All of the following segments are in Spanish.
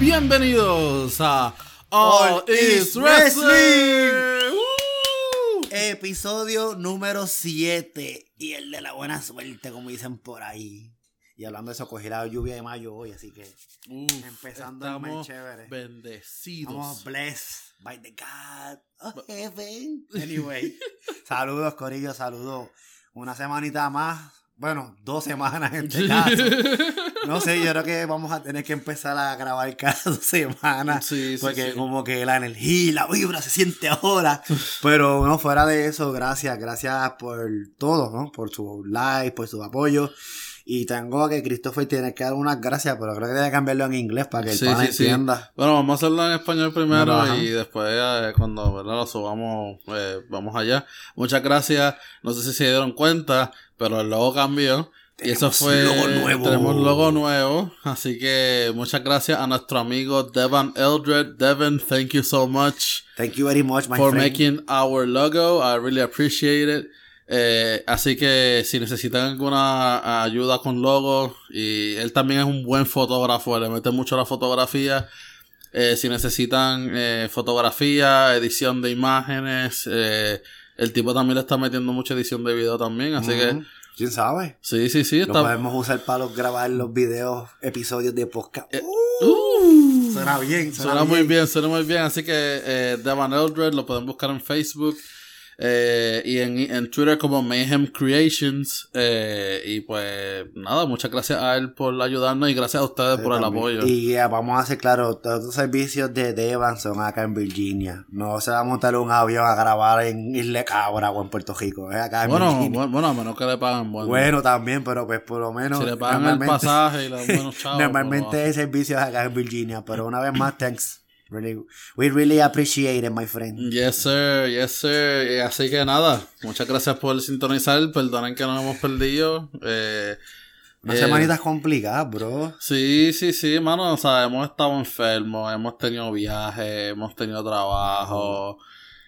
Bienvenidos a All, Is Wrestling. Episodio número 7 y el de la buena suerte, como dicen por ahí. Y hablando de eso, cogí la lluvia de mayo hoy, así que Uf, empezando el mes chévere. bendecidos. Estamos blessed by the God of heaven. Anyway, saludos, Corillo, saludos. Una semanita más. Bueno, dos semanas en este caso. No sé, yo creo que vamos a tener que empezar a grabar cada dos semanas. Sí, sí, porque sí. como que la energía la vibra se siente ahora. Pero no, fuera de eso, gracias, gracias por todo, ¿no? Por su like, por su apoyo. Y tengo que Christopher tiene que dar unas gracias, pero creo que debe cambiarlo en inglés para que el Sí, pana sí, sí. entienda. Bueno, vamos a hacerlo en español primero ajá. y después eh, cuando ¿verdad? lo subamos eh, vamos allá. Muchas gracias. No sé si se dieron cuenta, pero el logo cambió. y eso fue... logo nuevo. Tenemos logo nuevo. Así que muchas gracias a nuestro amigo Devon Eldred. Devon, thank you so much. Thank you very much, my for friend. making our logo. I really appreciate it. Eh, así que si necesitan alguna ayuda con logo, y él también es un buen fotógrafo, le mete mucho a la fotografía. Eh, si necesitan eh, fotografía, edición de imágenes, eh, el tipo también le está metiendo mucha edición de video también. Así que. ¿Quién sabe? sí, sí, sí. Lo podemos usar para los- grabar los videos, episodios de podcast. Eh, Uh, Uh, suena bien, suena, Suena muy bien. bien, suena muy bien. Así que eh, Devon Eldred lo pueden buscar en Facebook eh, y en, en Twitter como Mayhem Creations. eh, y pues nada, muchas gracias a él por ayudarnos y gracias a ustedes por el apoyo. Y ya, vamos a hacer claro, todos los servicios de Devan son acá en Virginia. No se va a montar un avión a grabar en Isla Cabra o en Puerto Rico. Es acá en Bueno, Virginia. bueno, bueno, a menos que le paguen bueno. Bueno, también, pero pues por lo menos. si le pagan el normalmente- pasaje y los buenos chavos. Normalmente pues, el servicio es acá en Virginia, pero una vez más, thanks. Really, we really appreciate it, my friend. Yes, sir, yes, sir. Y así que nada, muchas gracias por sintonizar. Perdonen que nos hemos perdido. Eh, Una eh, semanita complicada, bro. Sí, sí, sí, mano, o sea, hemos estado enfermos, hemos tenido viajes, hemos tenido trabajo.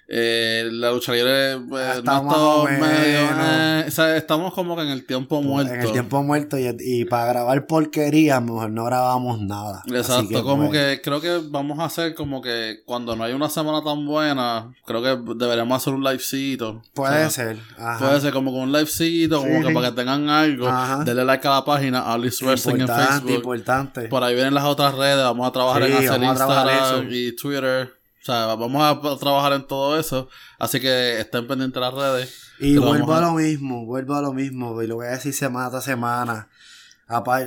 Eh, la lucha libre pues, no ha Está más estado o medio. eh, o sea, estamos como que en el tiempo muerto. En el tiempo muerto y, y para grabar porquería, mejor no grabamos nada. Exacto, que, como pues, que creo que vamos a hacer como que cuando no hay una semana tan buena, creo que deberíamos hacer un livecito. Puede O sea, ser. Ajá. Puede ser como con un livecito, como que sí. para que tengan algo. Ajá. Denle like a la página, Alice Wrestling en Facebook. importante. Por ahí vienen las otras redes, vamos a trabajar Sí, en hacer Instagram y Twitter. O sea, vamos a trabajar en todo eso. Así que estén pendientes de las redes. Y vuelvo a a- lo mismo, vuelvo a lo mismo, y lo voy a decir semana tras semana.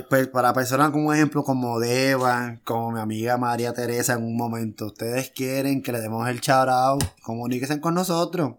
Pe- Para personas como ejemplo como Devan, como mi amiga María Teresa en un momento, ustedes quieren que le demos el shout out, comuníquense con nosotros.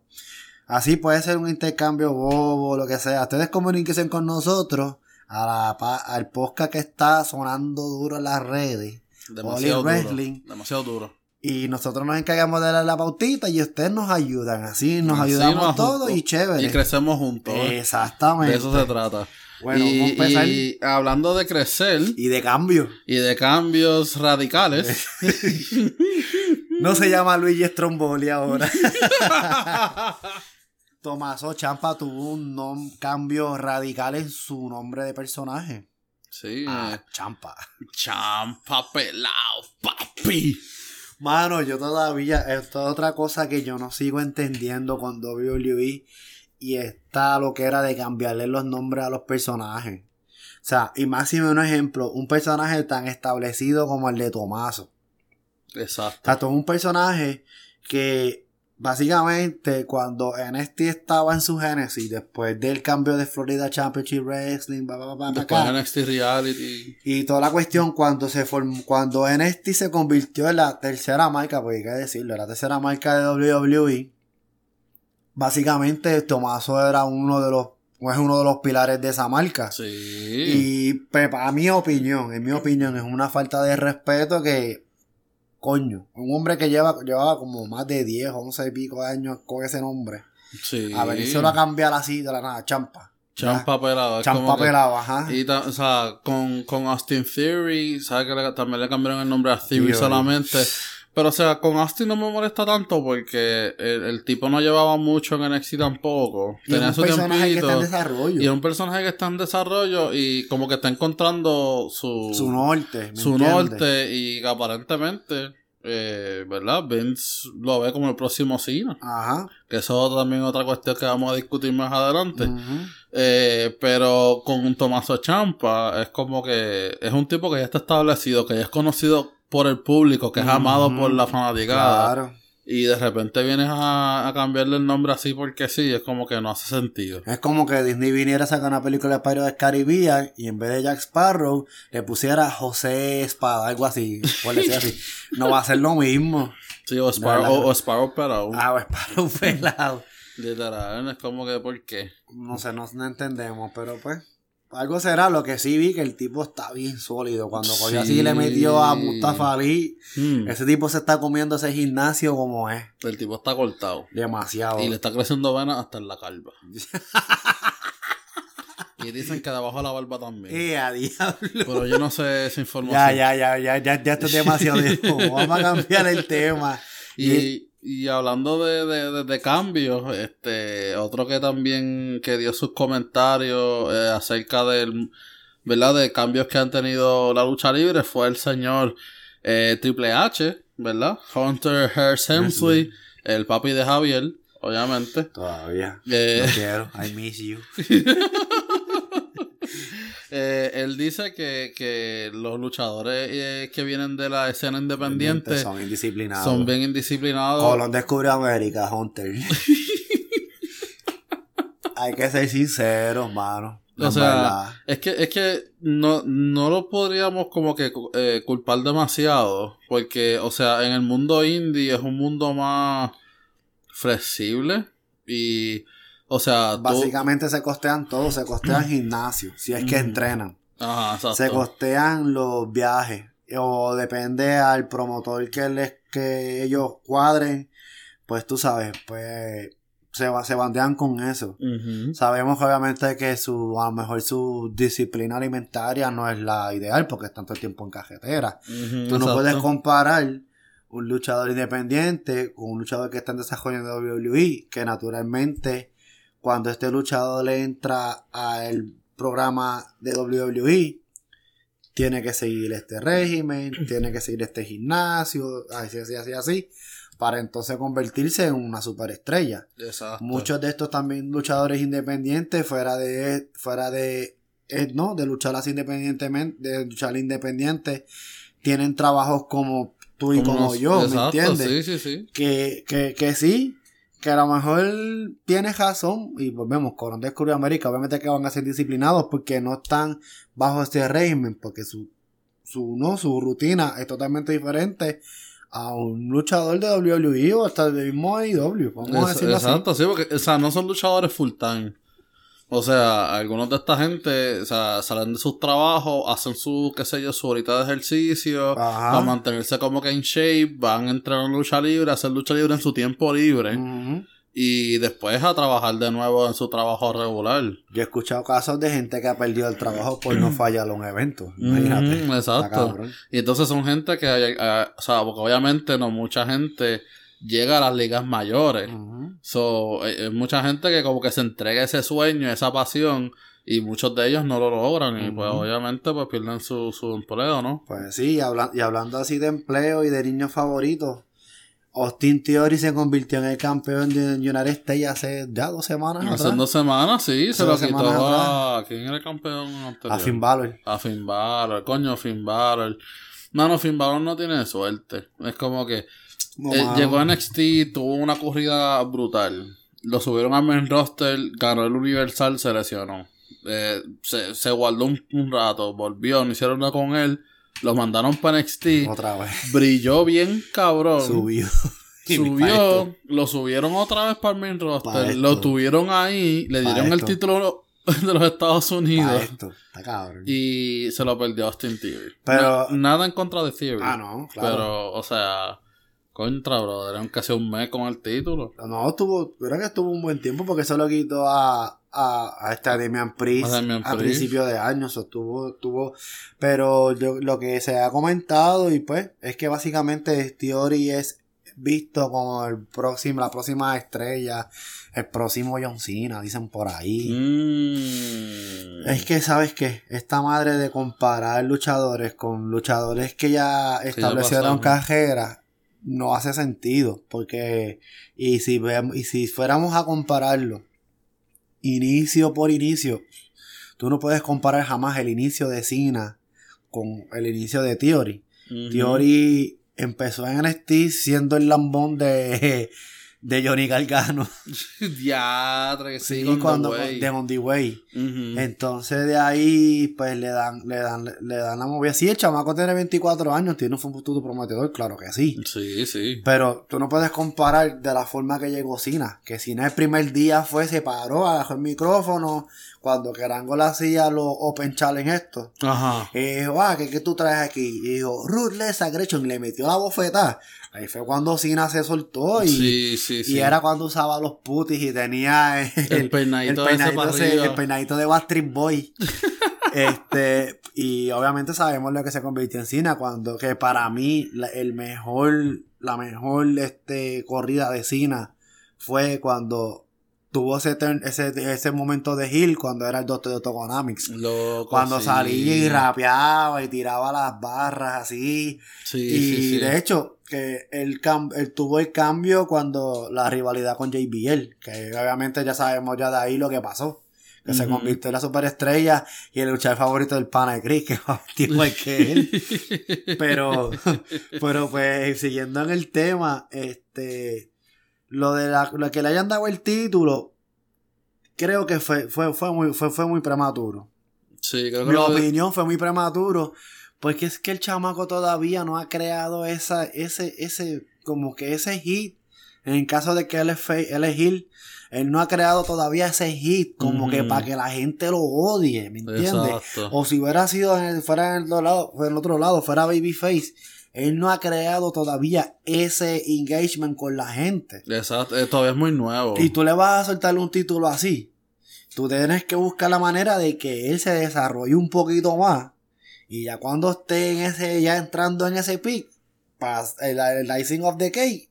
Así puede ser un intercambio bobo, lo que sea. Ustedes comuníquense con nosotros a la, al podcast que está sonando duro en las redes. Demasiado duro. Wrestling. Demasiado duro. Y nosotros nos encargamos de darle la pautita y ustedes nos ayudan. Así nos Así ayudamos nos todos y chévere. Y crecemos juntos. ¿eh? Exactamente. De eso se trata. Bueno, y, vamos a empezar. y hablando de crecer Y de cambio. y de cambios radicales. No se llama Luigi Stromboli ahora. Tomaso Champa tuvo un cambio radical en su nombre de personaje. sí. Ah, Champa. champa pelado, papi. Mano, yo todavía, esto es otra cosa que yo no sigo entendiendo con WWE y está lo que era de cambiarle los nombres a los personajes. O sea, y máximo un ejemplo, un personaje tan establecido como el de Tomaso. O Exacto. sea, todo un personaje que básicamente cuando NXT estaba en su génesis, después del cambio de Florida Championship Wrestling, bla, bla, bla, Después acá, de NXT Reality. y toda la cuestión cuando se formó, cuando NXT se convirtió en la tercera marca, porque hay que decirlo, la tercera marca de WWE, básicamente Tomaso era uno de los, es uno de los pilares de esa marca. Sí. Y pues, para mi opinión, en mi opinión, es una falta de respeto que, coño, un hombre que lleva, llevaba como más de 10, 11 y pico de años con ese nombre, sí. a ver, solo a cambiar así de la nada, champa. Champa pelado. es Champa pelado, ajá. Y ta- o sea, con, con Austin Theory, ¿sabes que le- también le cambiaron el nombre a Theory Theory. solamente? Pero, o sea, con Austin no me molesta tanto porque el, el tipo no llevaba mucho en NXT tampoco. Y es Tenía un su personaje que está en tiempito. desarrollo. Y es un personaje que está en desarrollo y como que está encontrando su, Su norte. ¿me su entiendes? norte y aparentemente, eh, ¿verdad? Vince lo ve como el próximo Cena. Ajá. Que eso también es otra cuestión que vamos a discutir más adelante. Ujú. Eh, pero con Tomaso Champa es como que es un tipo que ya está establecido, que ya es conocido por el público, que es amado por la fanaticada. Claro. Y de repente vienes a, a cambiarle el nombre así porque sí, es como que no hace sentido. Es como que Disney viniera a sacar una película de Pirates del Caribbean y en vez de Jack Sparrow le pusiera José Espada, algo así, por decir así. No va a ser lo mismo. Sí, o Sparrow, o, o Sparrow pero Ah, o Sparrow pelado. literal, es como que ¿por qué? No sé, no, no entendemos, pero pues. Algo será lo que sí vi que el tipo está bien sólido. Cuando cogió así Sí. le metió a Mustafa Ali, Mm, ese tipo se está comiendo ese gimnasio como es. el tipo está cortado. Demasiado. Y le está creciendo venas hasta en la calva. y dicen que debajo de la barba también. Eh, a diablo. Pero yo no sé esa información. Ya, ya, ya, ya, ya, ya esto es demasiado. Vamos a cambiar el tema. Y, y hablando de, de, cambios, este, otro que también que dio sus comentarios eh, acerca del, ¿verdad? De cambios que han tenido la lucha libre fue el señor eh, Triple H, ¿verdad? Hunter Hearst Helmsley, el papi de Javier, obviamente. Todavía. Eh, quiero. I miss you. eh, él dice que, que los luchadores eh, que vienen de la escena independiente Son indisciplinados. son bien indisciplinados. Colón descubrió América, Hunter. Hay que ser sinceros, mano. O sea, es que, es que no, no lo podríamos como que eh, culpar demasiado. Porque, o sea, en el mundo indie es un mundo más flexible. Y, o sea, tú- Básicamente se costean todo, se costean gimnasio, si es que Ujú. entrenan. Ajá, exacto. Se costean los viajes. O depende al promotor que les que ellos cuadren. Pues tú sabes, pues se, se bandean con eso. Sabemos obviamente que su, a lo mejor su disciplina alimentaria no es la ideal porque están todo el tiempo en cajetera. Tú no puedes comparar un luchador independiente con un luchador que está en desarrollo de WWE, que naturalmente cuando este luchador le entra al programa de WWE, tiene que seguir este régimen, tiene que seguir este gimnasio, así, así, así, así, para entonces convertirse en una superestrella. Exacto. Muchos de estos también luchadores independientes fuera de fuera de eh, no de luchar así independientemente de luchar independiente tienen trabajos como tú y como, yo exacto, me entiendes Sí, sí, sí. que, que, que sí que a lo mejor tienes razón y volvemos con descubrió América obviamente que van a ser disciplinados porque no están bajo este régimen porque su su no su rutina es totalmente diferente a un luchador de WWE o hasta del mismo AEW vamos a Es- decirlo así exacto, sí, porque, o sea, no son luchadores full time. O sea, algunos de esta gente, o sea, salen de sus trabajos, hacen su, qué sé yo, su horita de ejercicio, Ajá. para mantenerse como que en shape, van a entrenar en lucha libre, hacer lucha libre en su tiempo libre, Ujú. y después a trabajar de nuevo en su trabajo regular. Yo he escuchado casos de gente que ha perdido el trabajo por no fallar a un evento. Imagínate. Está exacto. Y entonces son gente que, eh, o sea, porque obviamente no mucha gente llega a las ligas mayores. So, eh, eh, mucha gente que como que se entrega ese sueño, esa pasión, y muchos de ellos no lo logran, y pues obviamente pues pierden su, su empleo, ¿no? Pues sí, y, habla- y hablando así de empleo y de niños favoritos, Austin Theory se convirtió en el campeón de United States hace ya dos semanas Hace atrás. dos semanas, sí, Hace se lo quitó a... ¿Quién era el campeón anterior? A Finn Balor. A Finn Balor, coño, Finn Balor. Mano, Finn Balor no tiene suerte. Es como que No, eh, llegó a NXT, tuvo una corrida brutal. Lo subieron al main roster, ganó el Universal, se lesionó. Eh, se, se guardó un, un rato, volvió, no hicieron nada con él. Lo mandaron para NXT. Otra vez. Brilló bien cabrón. Subió. Subió, lo subieron otra vez para el main roster. Lo tuvieron ahí, le Pa' dieron el título de los Estados Unidos. esto. Está cabrón. Y se lo perdió Austin Theory. Pero- Na- nada en contra de Theory. Ah, no, claro. Pero, o sea, Contra, brother. Eran casi un mes con el título. No, estuvo, creo que estuvo un buen tiempo porque se lo quitó a, a, a esta Demian Priest A Damian a Priest. principio de año. Estuvo, estuvo, pero yo- lo que se ha comentado y pues es que básicamente Theory es visto como el próximo, la próxima estrella, el próximo John Cena, dicen por ahí. Mm. Es que, ¿sabes qué? Esta madre de comparar luchadores con luchadores que ya establecieron pasaron. carrera no hace sentido. Porque, y si, vemos, y si fuéramos a compararlo, inicio por inicio, tú no puedes comparar jamás el inicio de Cena con el inicio de Theory. Ujú. Theory empezó en NXT siendo el lambón de, de Johnny Gargano. Diatre, sí, Sí, cuando The de On The Way. Entonces de ahí, pues le dan, le dan, le dan la movida. Sí, el chamaco tiene 24 años, tiene un futuro prometedor, claro que sí. Sí, sí. Pero tú no puedes comparar de la forma que llegó Cena. Que Cena el primer día fue, se paró, agarró el micrófono. Cuando Kerango le hacía los Open Challenge esto. Ajá. Y dijo, ah, ¿qué, qué tú traes aquí? Y dijo, Ruthless Aggression. Le metió la bofetada. Ahí fue cuando Cena se soltó y, sí, sí, sí. y era cuando usaba los putis y tenía el, el peinadito, el peinadito, para ese- arriba. el peinadito de Backstreet Boy. este, y obviamente sabemos lo que se convirtió en Cena cuando, que para mí, la, el mejor, la mejor este, corrida de Cena fue cuando tuvo ese, turn- ese, ese momento de Hill cuando era el doctor de Tokonamics. Loco, Cuando sí. salía y rapeaba y tiraba las barras así. Sí, y sí, de hecho, que él, él tuvo el cambio cuando la rivalidad con JBL, que obviamente ya sabemos ya de ahí lo que pasó. Que se convirtió en la superestrella y el luchador favorito del pana de Chris, que es igual que él. Pero, pero pues, siguiendo en el tema, este, lo de la, lo que le hayan dado el título, creo que fue, fue, fue muy, fue, fue muy prematuro. Sí, creo que Mi lo- opinión fue muy prematuro. Porque es que el chamaco todavía no ha creado esa, ese, ese, como que ese hit. En caso de que él es, fe- él es heel, él no ha creado todavía ese hit, como que para que la gente lo odie, ¿me entiendes? Exacto. O si hubiera sido en el, fuera en el otro lado, en el otro lado, fuera Babyface, él no ha creado todavía ese engagement con la gente. Exacto. eh, todavía es muy nuevo. Y tú le vas a soltarle un título así. Tú tienes que buscar la manera de que él se desarrolle un poquito más. Y ya cuando esté en ese, ya entrando en ese pick, para el, el icing of the cake,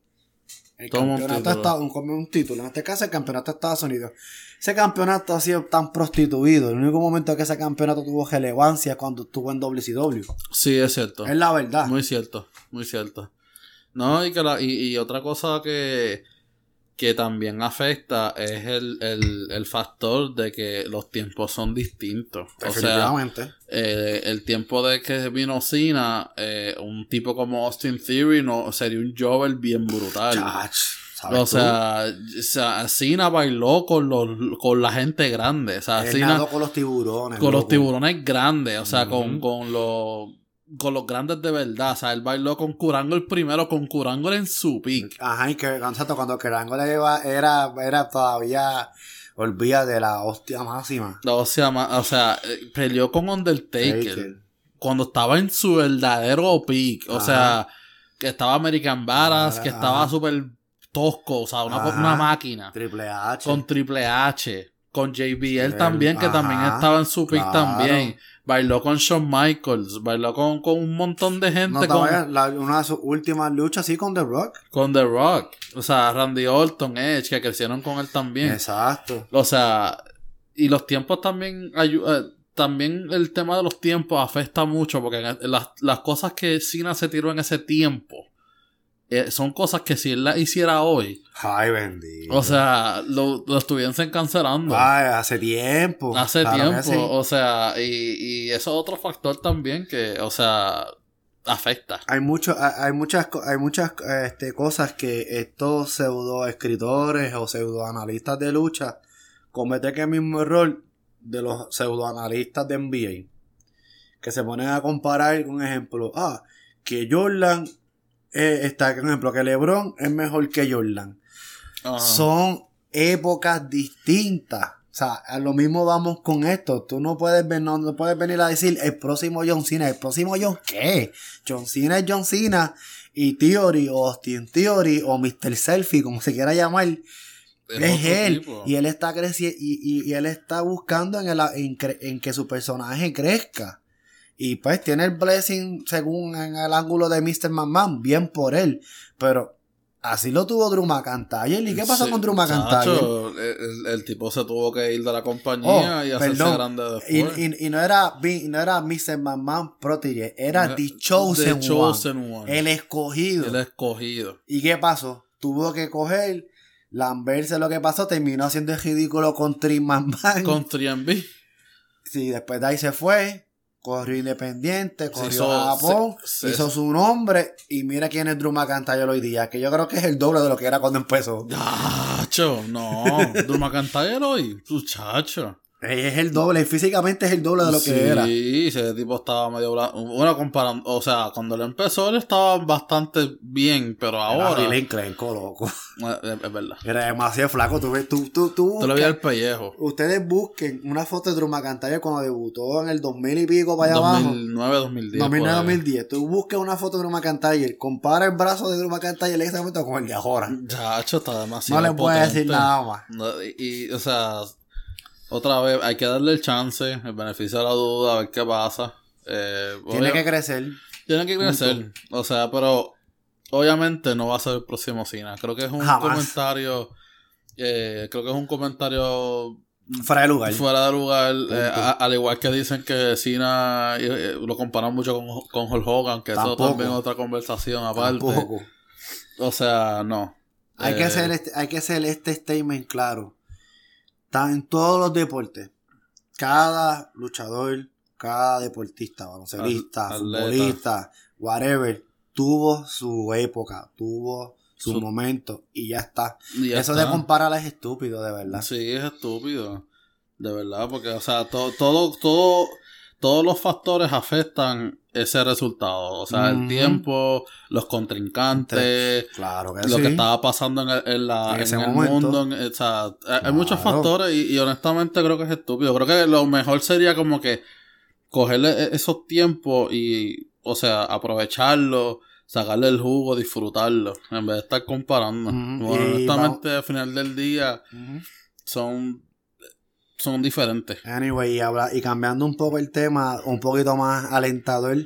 el Toma un campeonato de título. Estados un, un título. En este caso, el campeonato de Estados Unidos. Ese campeonato ha sido tan prostituido. El único momento que ese campeonato tuvo relevancia es cuando estuvo en WCW. Sí, es cierto. Es la verdad. Muy cierto, muy cierto. No, y, que la- y, y otra cosa que, que también afecta es el, el, el factor de que los tiempos son distintos. O sea, Definitivamente. eh, el tiempo de que vino Cena, eh, un tipo como Austin Theory no sería un Jover bien brutal. Chach, ¿sabes O sea, o sea, Cena bailó con los con la gente grande. O sea, Cena con los tiburones. con los tiburones grandes, o sea, con, con los con los grandes de verdad. O sea, él bailó con Curango el primero, con Curango en su pick. Ajá, y que cuando Kerango le iba, era, era todavía, olvida de la hostia máxima. O sea, ma- o sea, eh, peleó con Undertaker Taker. cuando estaba en su verdadero pick. O Ajá. sea, que estaba American Ajá, que estaba súper tosco, o sea, una, una máquina. Triple H. Con Triple H, con JBL también, que ajá, también estaba en su pick claro. también. Bailó con Shawn Michaels, bailó con, con un montón de gente. no, con, la- una de sus últimas luchas, sí, con The Rock. Con The Rock. O sea, Randy Orton, Edge, que crecieron con él también. Exacto. O sea, y los tiempos también ayudan. También el tema de los tiempos afecta mucho porque las, las cosas que Cena se tiró en ese tiempo eh, son cosas que si él las hiciera hoy, Ay, bendito. o sea, lo, lo estuviesen cancelando. Ay, hace tiempo. Hace Claro tiempo, sí. o sea, y, y eso es otro factor también que, o sea, afecta. Hay, mucho, hay muchas, hay muchas este, cosas que estos pseudo escritores o pseudo analistas de lucha cometen el mismo error de los pseudo analistas de NBA. Que se ponen a comparar, un ejemplo, ah, que Jordan eh, está, por ejemplo, que LeBron es mejor que Jordan. Ajá. Son épocas distintas. sea, a lo mismo vamos con esto. Tú no puedes, ven- no, no puedes venir a decir el próximo John Cena. ¿El próximo John qué? John Cena es John Cena. Y Theory, o Austin Theory, o Mr. Selfie, como se quiera llamar, es, él. tipo. Y él está creciendo, y, y- y él está buscando en, el, en, cre- en que su personaje crezca. Y pues tiene el blessing según en el ángulo de Mr. McMahon, bien por él. Pero así lo tuvo Drew McIntyre. ¿Y qué pasó Sí, con Drew McIntyre? el, el- tipo se tuvo que ir de la compañía Oh, y hacerse perdón. grande después. y- y no era y no era Mr. McMahon Protege, era The Chosen, The Chosen One. One, el escogido. El escogido. ¿Y qué pasó? Tuvo que coger, lamberse lo que pasó, terminó haciendo el ridículo con Trish McMahon. Con 3B. Sí, después de ahí se fue, corrió independiente, corrió hizo- Japón, se- se- hizo su nombre y mira quién es Drew McIntyre hoy día, que yo creo que es el doble de lo que era cuando empezó. Chacho, no. Drew McIntyre hoy, muchacho. Es el doble, físicamente es el doble de lo sí, que era. ese tipo estaba medio blanco. Bueno, comparando, o sea, cuando él empezó, él estaba bastante bien, pero ahora. Ahora, enclenco, loco. Eh, Es, es verdad. Era demasiado flaco. Tú, tú, tú, tú Tú le veías el pellejo. Ustedes busquen una foto de Drew McIntyre cuando debutó en el 2000 y pico para allá abajo. 2009, 2010. por ahí. 2009-2010. Tú busques una foto de Drew McIntyre, compara el brazo de Drew McIntyre en ese momento con el de ahora. Chacho, está demasiado. No le puedes decir nada más. No, y, y, o sea, otra vez, hay que darle el chance, el beneficio de la duda, a ver qué pasa. Eh, Tiene que crecer. tiene que crecer. O sea, pero obviamente no va a ser el próximo Cena. Creo que es un Jamás. comentario. eh, creo que es un comentario Fuera de lugar. fuera de lugar. eh, a- al igual que dicen que Cena lo comparan mucho con, con Hulk Hogan, que eso también es otra conversación aparte. Tampoco. O sea, no. Hay, que hacer este, hay que hacer este statement claro. En todos los deportes. Cada luchador, cada deportista, baloncelista, Al- futbolista, whatever, tuvo su época, tuvo su, Su- momento y ya está. y ya Eso está. de comparar es estúpido, de verdad. Sí, es estúpido. De verdad, porque, o sea, todo, todo, todo, todos los factores afectan ese resultado. O sea, el tiempo, los contrincantes, Claro que lo sí. que estaba pasando en el, en la, En en ese el momento. mundo. o sea, hay- hay muchos factores y, y honestamente creo que es estúpido. Creo que lo mejor sería como que cogerle e- esos tiempos y, o sea, aprovecharlo, sacarle el jugo, disfrutarlo, en vez de estar comparando. Bueno, honestamente, al final del día son, son diferentes. Anyway, y, habla- y cambiando un poco el tema, un poquito más alentador,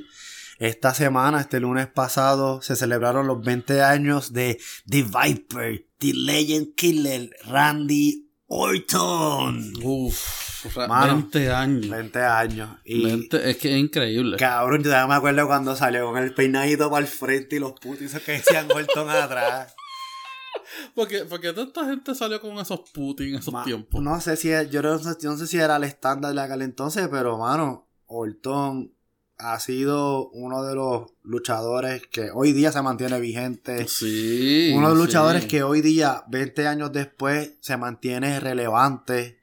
esta semana, este lunes pasado, se celebraron los 20 años de The Viper, The Legend Killer, Randy Orton. Uf, Mano. 20 años. 20 años. Y 20 es que es increíble. cabrón, yo me acuerdo cuando salió con el peinadito para el frente y los putos que decían Orton atrás. Porque, porque tanta gente salió con esos Putin en esos Ma- tiempos. No sé si yo no sé, yo no sé si era el estándar de aquel entonces, pero mano, Orton ha sido uno de los luchadores que hoy día se mantiene vigente. Sí. uno de los sí. luchadores que hoy día, 20 años después, se mantiene relevante.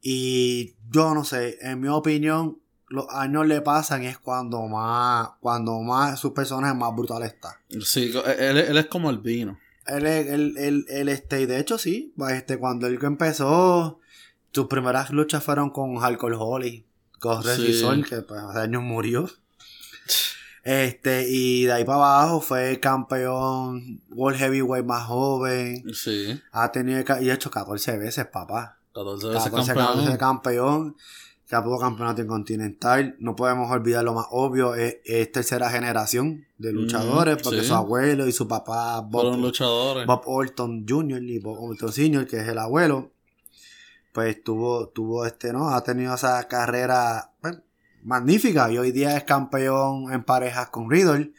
Y yo no sé, en mi opinión, los años le pasan es cuando más, cuando más su personaje más brutal está. Sí, él, él es como el vino. Él, él, él, él, este, y de hecho sí, pues, este, cuando él empezó, sus primeras luchas fueron con Hardcore Holly, con Sí. Reggie Sol, que pues hace años murió. Este, y de ahí para abajo fue campeón World Heavyweight más joven. Sí. Ha tenido, y ha hecho 14 veces, papá. 14 veces 14 campeón. veces campeón. Capó campeonato intercontinental. No podemos olvidar lo más obvio, es, es tercera generación de luchadores, Mm, porque sí. su abuelo y su papá Bob, Fueron luchadores. Bob Orton Jr. y Bob Orton Sr., que es el abuelo, pues tuvo, tuvo este, ¿no? Ha tenido esa carrera pues, magnífica y hoy día es campeón en parejas con Riddle,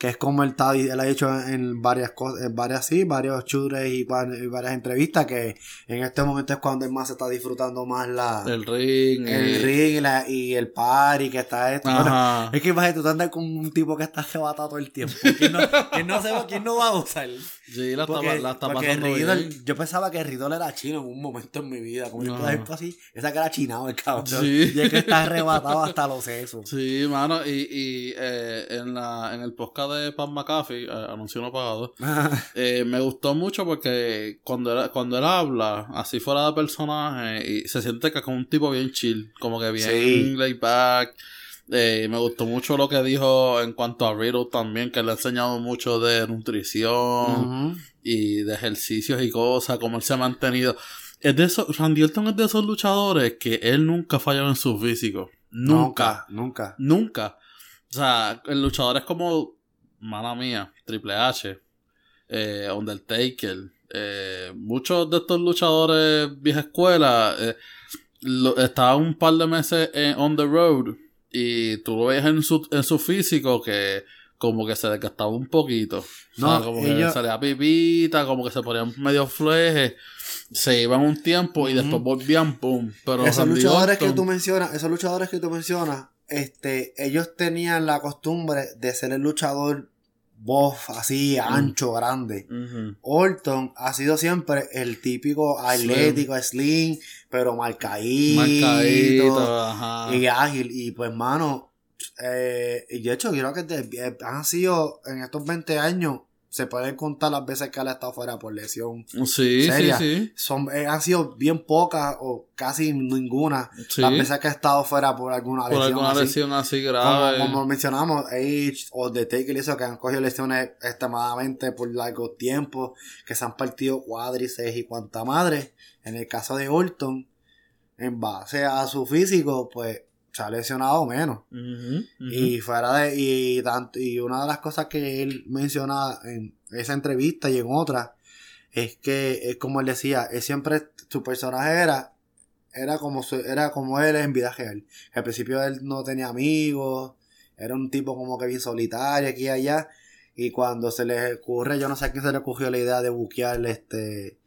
que es como él, está, él ha dicho en varias cosas, en varias, sí, varios chures y, var- y varias entrevistas, que en este momento es cuando él más se está disfrutando más la, el, El ring. eh, ring y, la- y el party que está esto. Bueno, es que imagínate, tú andas con un tipo que está arrebatado todo el tiempo. ¿Quién no, quién no, se va- quién no va a usar? Sí, la está, Porque, la está porque pasando Riddle- bien. yo pensaba que Riddle era chino en un momento en mi vida. Como yo No. decir así, esa que era chinado el cabrón. Sí. Y es que está arrebatado hasta los sesos. Sí, mano, y, y eh, en, la, en el podcast de Pat McAfee, eh, anuncio no pagado, eh, me gustó mucho porque cuando él, cuando él habla, así fuera de personaje, y se siente que es como un tipo bien chill, como que bien Sí. laid back. Eh, me gustó mucho lo que dijo en cuanto a Riddle también, que le ha enseñado mucho de nutrición y de ejercicios y cosas, cómo él se ha mantenido. Es de esos, Randy Orton es de esos luchadores que él nunca falló en su físico. Nunca. Nunca. Nunca. O sea, el luchador es como, mala mía, Triple H, eh, Undertaker. eh, muchos de estos luchadores vieja escuela eh, lo- estaban un par de meses en- on the road y tú lo veías en su, en su físico que como que se desgastaba un poquito. O sea, No, como que salía pipita, como que se ponían medio flejes, se iban un tiempo y después volvían, pum. Pero esos Randy luchadores que tú mencionas, esos luchadores que tú mencionas, este, ellos tenían la costumbre de ser el luchador buff, así, Mm. ancho, grande. Orton ha sido siempre el típico atlético, slim, pero marcadito, Marcadito, ajá. y ágil. Y pues, mano, eh, y de hecho, creo que de- eh, han sido en estos 20 años, se pueden contar las veces que él ha estado fuera por lesión. Sí, seria. sí, sí. Son, eh, han sido bien pocas o casi ninguna Sí. las veces que ha estado fuera por alguna Por lesión. alguna así. lesión así Como, grave. como mencionamos, Age o The Taker y eso que han cogido lesiones extremadamente por largo tiempo, que se han partido cuádriceps y cuanta madre. En el caso de Orton, en base a su físico, pues se ha lesionado menos. Y fuera de, y tanto, y una de las cosas que él menciona en esa entrevista y en otras, es que es como él decía, él siempre, su personaje era, era como su- era como él en vida real. Al principio él no tenía amigos, era un tipo como que bien solitario aquí y allá. Y cuando se le ocurre, yo no sé a quién se le ocurrió la idea de buquear este,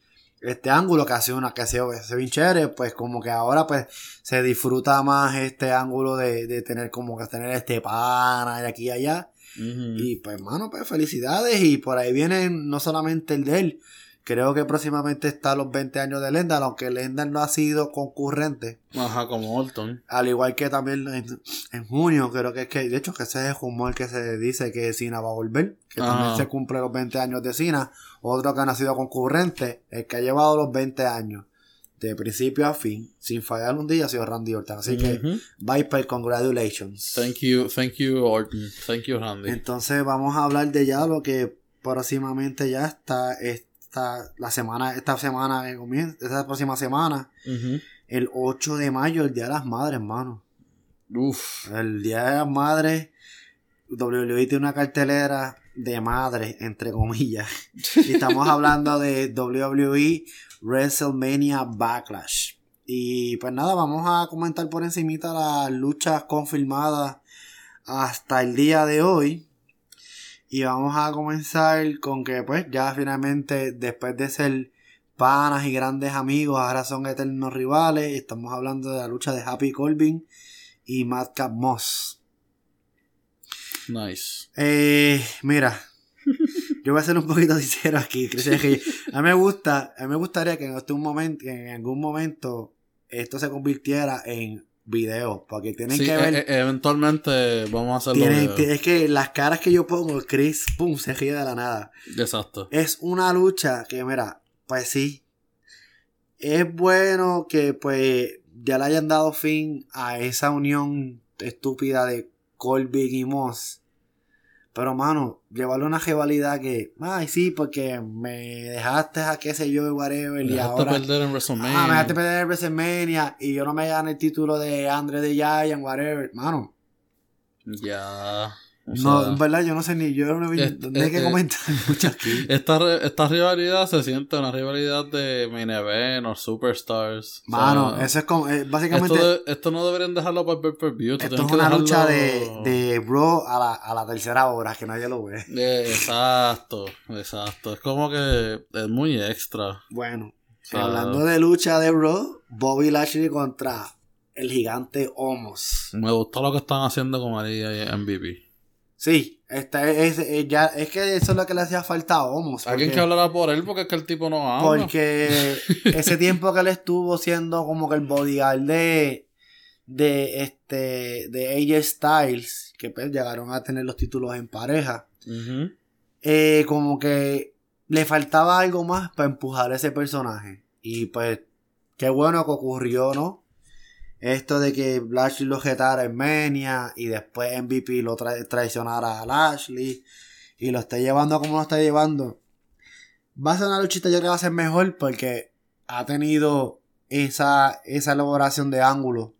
este ángulo que hace una que hace bien chévere, pues como que ahora pues se disfruta más este ángulo de, de tener como que tener este pana de aquí y allá. Y pues, mano, pues felicidades. Y por ahí vienen no solamente el de él. Creo que próximamente está los 20 años de Lendal, aunque Lendal no ha sido concurrente. Ajá, como Orton. Al igual que también en, en junio, creo que es que, de hecho, que ese es el rumor que se dice que Cena va a volver. Que Ajá. también se cumple los 20 años de Cena. Otro que no ha sido concurrente, el que ha llevado los 20 años de principio a fin, sin fallar un día, ha sido Randy Orton. Así que. Viper, congratulations. Thank you, thank you, Orton. Thank you, Randy. Entonces vamos a hablar de ya lo que próximamente ya está, esta, la semana, esta semana que comienza, esta próxima semana, el 8 de mayo, el Día de las Madres, hermano. Uf. El Día de las Madres, WWE tiene una cartelera de madre, entre comillas. Y estamos hablando de WWE WrestleMania Backlash. Y pues nada, vamos a comentar por encimita las luchas confirmadas hasta el día de hoy. Y vamos a comenzar con que pues ya finalmente después de ser panas y grandes amigos, ahora son eternos rivales. Estamos hablando de la lucha de Happy Corbin y Madcap Moss. Nice. Eh, mira, yo voy a ser un poquito sincero aquí. Que a mí me gusta, a mí me gustaría que en, este un momento, en algún momento esto se convirtiera en video, porque tienen Sí, que e- ver. e- eventualmente vamos a hacerlo. tienen- es que las caras que yo pongo, Chris, pum, se ríe de la nada. Exacto. Es una lucha que, mira, pues sí. Es bueno que, pues, ya le hayan dado fin a esa unión estúpida de Colby y Moss. Pero, mano, llevarle una rivalidad que, ay, sí, porque me dejaste a qué sé yo, whatever, y Dejaste ahora. perder en WrestleMania. Ah, me dejaste perder en WrestleMania y yo no me gané el título de Andre de Giant, whatever. Mano, Ya. O no, en verdad, yo no sé ni, yo no, no hay que comentar mucho aquí. esta, esta rivalidad se siente una rivalidad de main event o superstars. O sea, Mano, eso es como, eh, básicamente. esto, de- esto no deberían dejarlo para el pay-per-view. esto Esto es una dejarlo- lucha de, de bro a la, a la tercera hora, que nadie lo ve. Eh, exacto, exacto. Es como que es muy extra. Bueno, sea- hablando de lucha de bro, Bobby Lashley contra el gigante Homos. Me gustó lo que están haciendo con María y MVP. Sí, esta es, es- ya, es que eso es lo que le hacía falta a Homos. Alguien que hablará por él porque es que el tipo no habla. Porque ese tiempo que él estuvo siendo como que el bodyguard de, de este de AJ Styles, que pues llegaron a tener los títulos en pareja. Eh, como que le faltaba algo más para empujar ese personaje. Y pues, qué bueno que ocurrió, ¿no? Esto de que Lashley lo jetara en Mania y después MVP lo tra- traicionara a Lashley y lo esté llevando como lo está llevando. Va a ser una luchita, yo creo que va a ser mejor porque ha tenido esa, esa elaboración de ángulo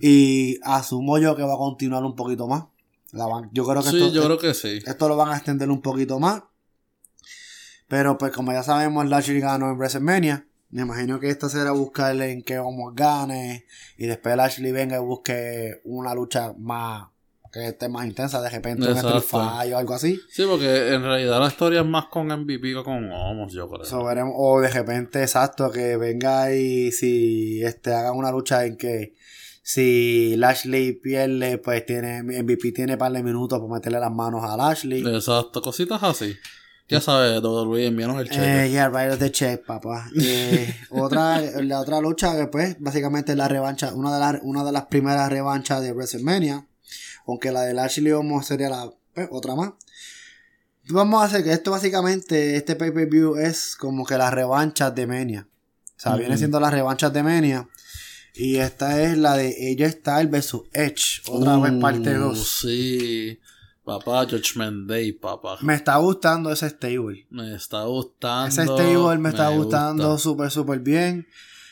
y asumo yo que va a continuar un poquito más. La van- yo creo que Sí, esto, yo creo que sí. esto lo van a extender un poquito más. Pero pues como ya sabemos, Lashley ganó en WrestleMania. Me imagino que esto será buscarle en que Omos gane. Y después Lashley venga y busque una lucha más que esté más intensa. De repente un Exacto. Fight o algo así. Sí, porque en realidad la historia es más con MVP que con Homos, yo creo. So, veremos- o de repente, exacto, que venga y si este hagan una lucha en que si Lashley pierde, pues tiene MVP tiene par de minutos para meterle las manos a Lashley. Exacto, cositas así. Ya sabes, WWE, envíanos el cheque. Eh, yeah, right the check, papá. Eh, otra, la otra lucha que pues básicamente es la revancha, una de las, una de las primeras revanchas de WrestleMania. Aunque la de Lashley Omos sería la pues, otra más. Vamos a hacer que esto básicamente, este pay-per-view es como que las revanchas de Mania. O sea, viene siendo las revanchas de Mania. Y esta es la de ella Styles vs Edge. Otra vez Uh, parte 2. Sí. Papá, Judgment Day, papá. Me está gustando ese stable. Me está gustando. Ese stable me está gustando gusta. súper, súper bien.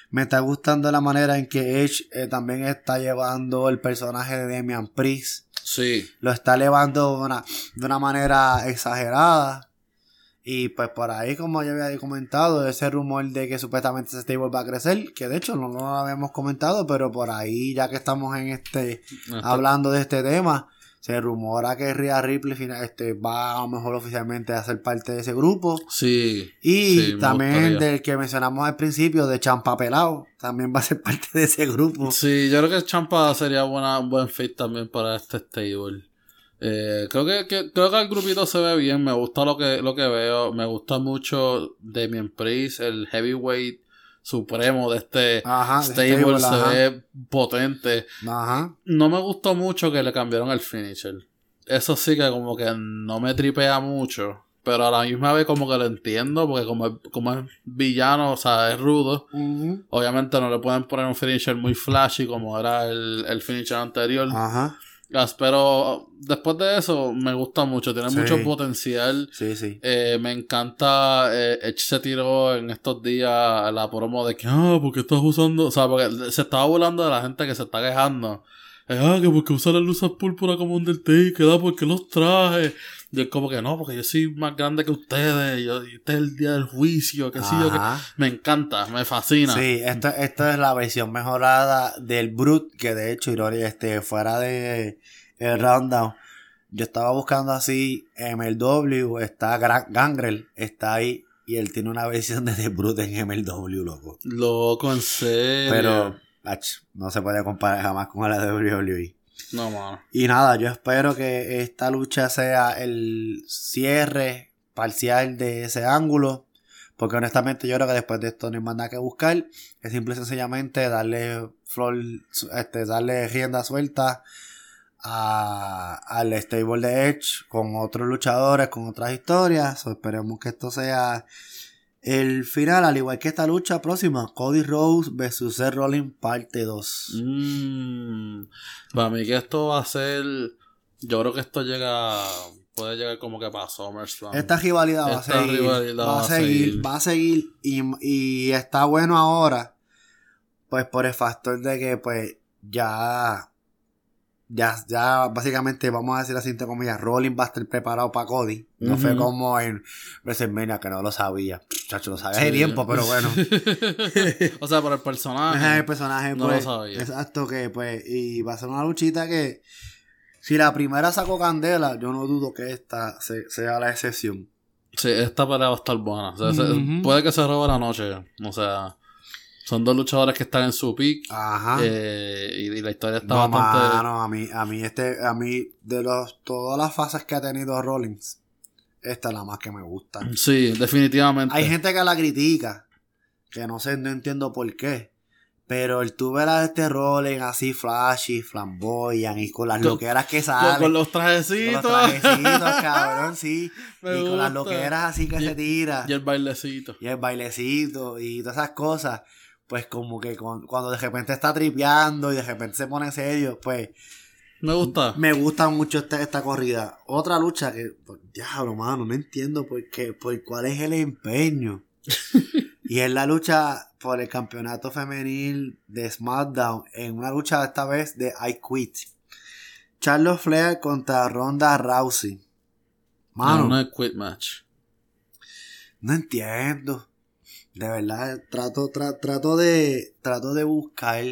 Me está gustando la manera en que Edge eh, también está llevando el personaje de Damian Priest. Sí. Lo está elevando de una, de una manera exagerada. Y pues por ahí, como ya había comentado, ese rumor de que supuestamente ese stable va a crecer, que de hecho no, no lo habíamos comentado, pero por ahí, ya que estamos en este, hablando de este tema, se rumora que Rhea Ripley este, va a lo mejor oficialmente a ser parte de ese grupo. Sí. Y Sí, también del que mencionamos al principio, de Champa Pelao, también va a ser parte de ese grupo. Sí, yo creo que Champa sería buena, un buen fit también para este stable. Eh, creo que, que- creo que el grupito se ve bien, me gusta lo que, lo que veo, me gusta mucho Damien Priest, el heavyweight supremo de este Ajá, de stable, stable, se ajá. ve potente. Ajá. No me gustó mucho que le cambiaron el finisher. Eso sí que como que no me tripea mucho. Pero a la misma vez como que lo entiendo, porque como, es- como es villano, o sea, es rudo. Obviamente no le pueden poner un finisher muy flashy como era el, el finisher anterior. Ajá. Gas, Pero después de eso me gusta mucho, tiene Sí. mucho potencial. Sí, sí. Eh, me encanta, eh, Edge se tiró en estos días la promo de que, ah, porque estás usando, o sea, porque se estaba burlando de la gente que se está quejando. Eh, ah, que porque usa las luces púrpura como Undertaker, ah, porque los traje. Y es como que no, porque yo soy más grande que ustedes, yo, este es el día del juicio, que sí, yo que... Me encanta, me fascina. Sí, esto, esto es la versión mejorada del Brute, que de hecho, Irori, este, fuera de el Rundown, yo estaba buscando así MLW, está Gra- Gangrel, está ahí, y él tiene una versión de The Brute en MLW, loco. Loco, en serio. Pero, ach, no se puede comparar jamás con la de WWE. No, mano. Y nada, yo espero que esta lucha sea el cierre parcial de ese ángulo. Porque honestamente yo creo que después de esto no hay más nada que buscar. Es simple y sencillamente darle flor, este, darle rienda suelta a, al stable de Edge con otros luchadores, con otras historias. Esperemos que esto sea el final, al igual que esta lucha próxima. Cody Rose vs. Seth Rollins parte 2. Mm, para mí que esto va a ser. Yo creo que esto llega. Puede llegar como que para SummerSlam. Esta rivalidad va a Esta seguir. rivalidad va a seguir, va a seguir. Y, y está bueno ahora. Pues por el factor de que, pues, ya. Ya, ya, básicamente, vamos a decir así, entre comillas, Rollins va a estar preparado para Cody. No fue como en WrestleMania, que no lo sabía. Chacho, lo sabía hace Sí. tiempo, pero bueno. o sea, por el Ajá, personaje. el personaje, No lo pues. sabía. Exacto, que pues. Y va a ser una luchita que. Si la primera sacó candela, yo no dudo que esta se- sea la excepción. Sí, esta pelea va a estar buena. O sea, puede que se robe la noche. O sea, son dos luchadores que están en su peak. Ajá. eh, y, y la historia está No, bastante. mano, a mí, a mí este, a mí, de los, todas las fases que ha tenido Rollins, esta es la más que me gusta. Sí, definitivamente. Hay gente que la critica, que no sé, no entiendo por qué. Pero el tú ver a este Rollins así flashy, flamboyant y con las Con- loqueras que Con, salen. con los con trajecitos. los trajecitos, cabrón, sí. Me y con las loqueras así que Y- se tira. Y el bailecito. Y el bailecito y todas esas cosas. Pues como que con- cuando de repente está tripeando y de repente se pone serio, pues Me gusta. me gusta mucho esta, esta corrida. Otra lucha que, pues, diablo, mano, no entiendo por qué, por cuál es el empeño. y es la lucha por el campeonato femenil de SmackDown en una lucha esta vez de I Quit. Charlotte Flair contra Ronda Rousey. Mano, No, no quit match. no entiendo. De verdad, trato, tra- trato de, trato de buscar,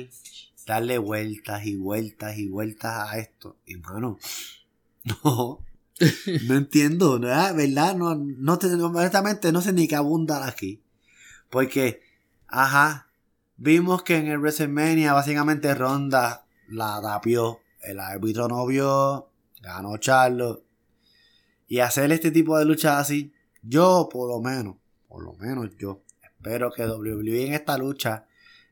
darle vueltas y vueltas y vueltas a esto. Y mano, no, no entiendo. Ah, ¿verdad? No, no te, honestamente no sé ni qué abundar aquí. Porque, ajá, vimos que en el WrestleMania básicamente Ronda la tapió, el árbitro no vio, ganó Charlo. Y hacer este tipo de luchas así, yo por lo menos, por lo menos yo, espero que WWE en esta lucha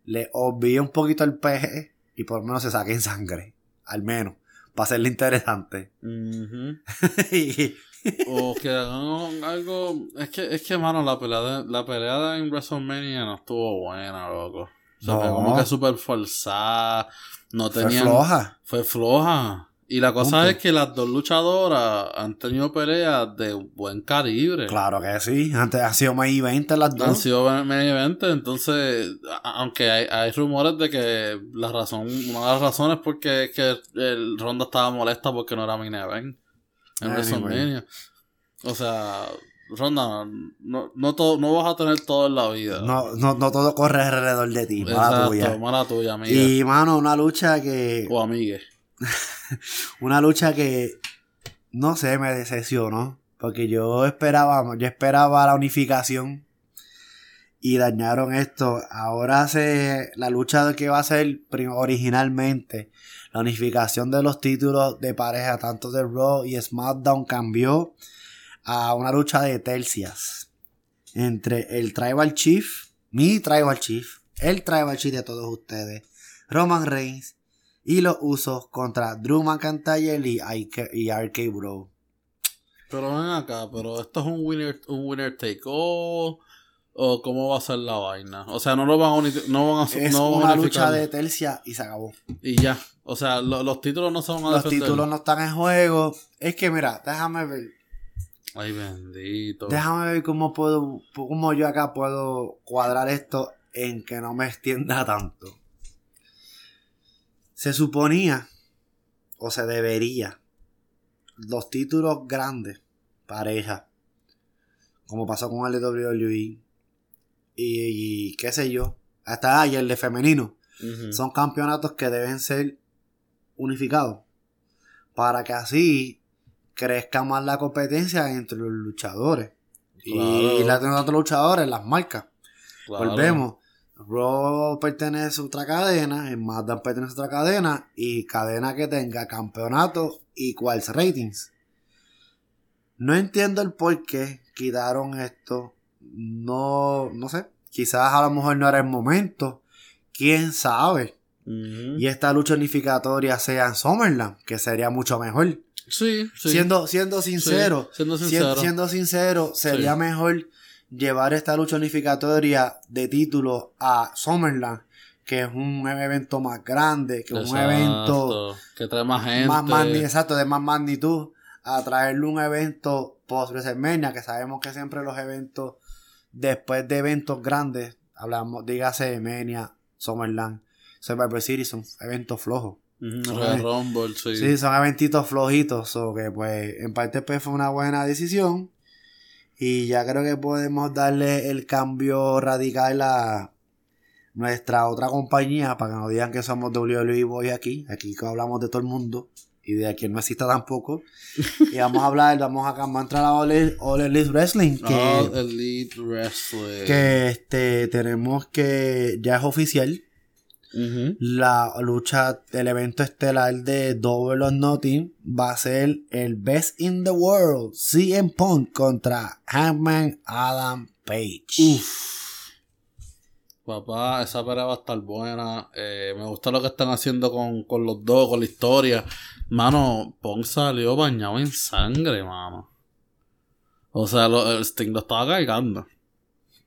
le olvide un poquito el peje y por lo menos se saquen sangre. Al menos, para hacerle interesante. Y- O que hagan algo. Es que, es que, mano, la pelea, de- la pelea en WrestleMania no estuvo buena, loco. O sea, fue No. como que súper forzada. No fue tenían. floja. Fue floja. Y la cosa Punto. es que las dos luchadoras han tenido peleas de buen calibre. Claro que sí. Antes ha sido más 20 las Han dos. sido main event, entonces, aunque hay, hay rumores de que la razón, una de las razones es porque es que el Ronda estaba molesta porque no era main event en Anyway. WrestleMania. O sea, Ronda, no, no, todo, no vas a tener todo en la vida. No, no, no todo corre alrededor de ti. Mala Exacto, tuya. mala tuya, amiga. Y mano, una lucha que. O amigue. Una lucha que. No sé, me decepcionó. Porque yo esperaba, yo esperaba la unificación. Y dañaron esto. Ahora se. La lucha que va a ser originalmente. La unificación de los títulos de pareja, tanto de Raw y SmackDown, cambió a una lucha de tercias. Entre el Tribal Chief, mi Tribal Chief, el Tribal Chief de todos ustedes, Roman Reigns y los usos contra Drew McIntyre y, y RK Bro. Pero ven acá, pero esto es un winner, un winner take all. ¿O cómo va a ser la vaina? O sea, no lo van a, no van a, Es no van una lucha de tercia y se acabó. Y ya. O sea, lo- los títulos no van a Los defender. títulos no están en juego. Es que mira, déjame ver. Ay, bendito. Déjame ver cómo puedo, cómo yo acá puedo cuadrar esto en que no me extienda tanto. Se suponía, o se debería, los títulos grandes, pareja, como pasó con el de WWE, y, y qué sé yo, hasta ahí el de femenino, son campeonatos que deben ser unificados para que así crezca más la competencia entre los luchadores y la de otros luchadores, las marcas. Claro. Volvemos. Raw pertenece a otra cadena, en SmackDown pertenece a otra cadena y cadena que tenga campeonato y cuáles ratings. No entiendo el por qué quitaron esto. No, no sé. Quizás a lo mejor no era el momento. Quién sabe. Y esta lucha unificatoria sea en Summerland, que sería mucho mejor. Sí, sí. Siendo, siendo sincero, Sí, siendo sincero, sería Sí. mejor llevar esta lucha unificatoria de título a Summerland, que es un evento más grande, que es un evento Que trae más gente. más exacto, de más magnitud, a traerle un evento post WrestleMania, que sabemos que siempre los eventos, después de eventos grandes, hablamos, dígase Mania, Summerland, Survivor Series, son eventos flojos. Rumble, sí. Sí, son eventitos flojitos, o que pues en parte pues fue una buena decisión. Y ya creo que podemos darle el cambio radical a nuestra otra compañía para que no digan que somos WWE Boy aquí. Aquí que hablamos de todo el mundo y de quien no exista tampoco. y vamos a hablar, vamos a, vamos a entrar a All, Elite- All Elite Wrestling. Que, All Elite Wrestling. que este, tenemos que ya es oficial La lucha del evento estelar de Double or Nothing va a ser el Best in the World CM Punk contra Hangman Adam Page. Uf. Papá, esa pelea va a estar buena. Eh, me gusta lo que están haciendo con, con los dos, con la historia. Mano, Pong salió bañado en sangre, mano. O sea, lo, el Sting lo estaba cargando.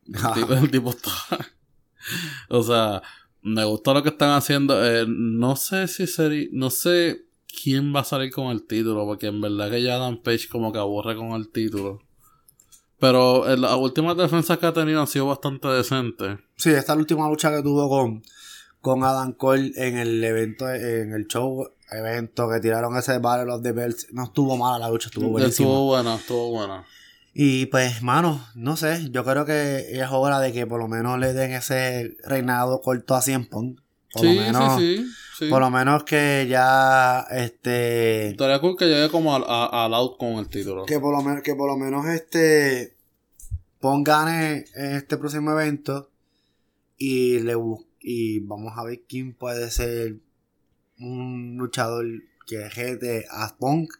El tipo, el tipo estaba... o sea, me gusta lo que están haciendo. Eh, no sé si sería... No sé quién va a salir con el título, porque en verdad que ya Dan Page como que aburre con el título. Pero en las últimas defensas que ha tenido han sido bastante decentes. Sí, esta última lucha que tuvo con, con Adam Cole en el evento, en el show, evento que tiraron ese Battle of the Belts, no estuvo mala la lucha, estuvo buenísima. Estuvo buena, estuvo buena. Y pues, mano, no sé, yo creo que es hora de que por lo menos le den ese reinado corto a Cien Pong. Por Sí, lo menos, sí, sí, sí. Por lo menos que ya, este, Estaría cool que llegue como al, a- al out con el título. que por lo menos, que por lo menos este, Pong gane en este próximo evento y le y vamos a ver quién puede ser un luchador que rete a Punk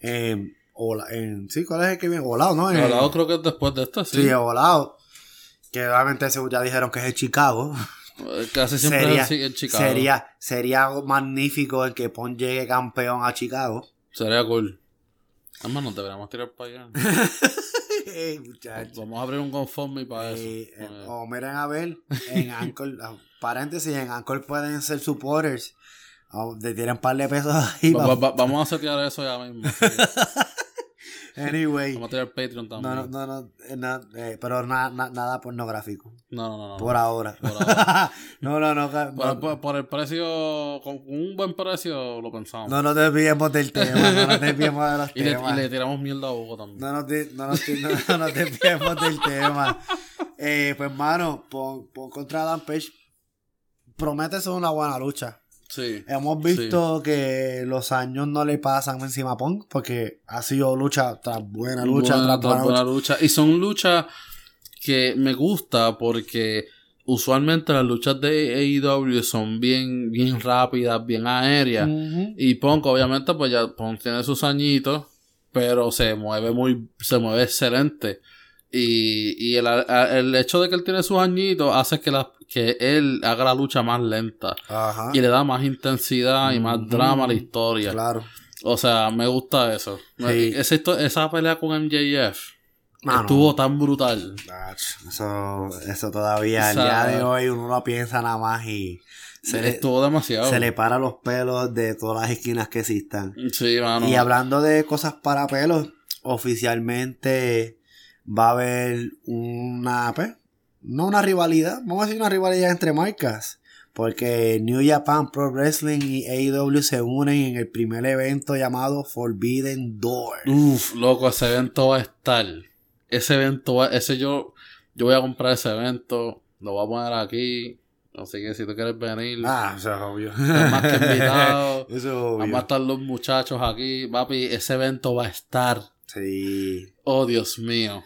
en, Ola- en sí, ¿cuál es el que viene? Volado, ¿no? Al lado creo que es después de este, sí. Sí, volado. Que obviamente ya dijeron que es el Chicago. Eh, Casi siempre Sería, es en Chicago. sería, sería magnífico el que Pon llegue campeón a Chicago. Sería cool. Además, nos deberíamos tirar para allá. Ey. Vamos a abrir un GoFundMe para eso. Eh, eh, Eh, o miren a ver, en Anchor, paréntesis, en Anchor pueden ser supporters. Te tiran un par de pesos ahí. va- va- va- vamos a setear eso ya mismo. sí. Anyway. Vamos a tirar Patreon también. No, no, no, no, eh, eh, pero na- na- nada pornográfico. No, no, no. no. Por ahora. Por ahora. no, no, no. Por, no, por- por el precio, con un buen precio, lo pensamos. no nos desviemos del tema. No nos desviemos de los y, le, y temas. le tiramos mierda a Hugo también. No nos, no nos, no, no nos desviemos del tema. Eh, pues, mano, pon, pon contra Dan Page. Promete ser una buena lucha. Sí. Hemos visto que los años no le pasan encima a Punk porque ha sido lucha tras buena lucha Buena- tras buena buena lucha. lucha. Y son luchas que me gusta porque usualmente las luchas de AEW son bien, bien rápidas, bien aéreas. Y Punk, obviamente, pues ya Punk tiene sus añitos, pero se mueve muy, se mueve excelente. Y, y el, el hecho de que él tiene sus añitos hace que, la, que él haga la lucha más lenta. Ajá. Y le da más intensidad y más Ujú. drama a la historia. Claro. O sea, me gusta eso. Sí. Esa, histo- esa pelea con MJF Mano, estuvo tan brutal. Eso, eso todavía, O sea, día de hoy, uno lo piensa nada más y se le, estuvo demasiado. se le para los pelos de todas las esquinas que existan. Sí, mano. Y hablando de cosas para pelos, oficialmente va a haber una, pues, no una rivalidad, vamos a decir una rivalidad entre marcas. Porque New Japan Pro Wrestling y AEW se unen en el primer evento llamado Forbidden Door. Uf, loco, ese evento va a estar. Ese evento va, ese yo, yo voy a comprar ese evento, lo voy a poner aquí. Así que si tú quieres venir, Ah, eso es obvio. estás más que invitado. Eso es obvio. Vamos a estar los muchachos aquí, papi, ese evento va a estar. Sí. Oh, Dios mío.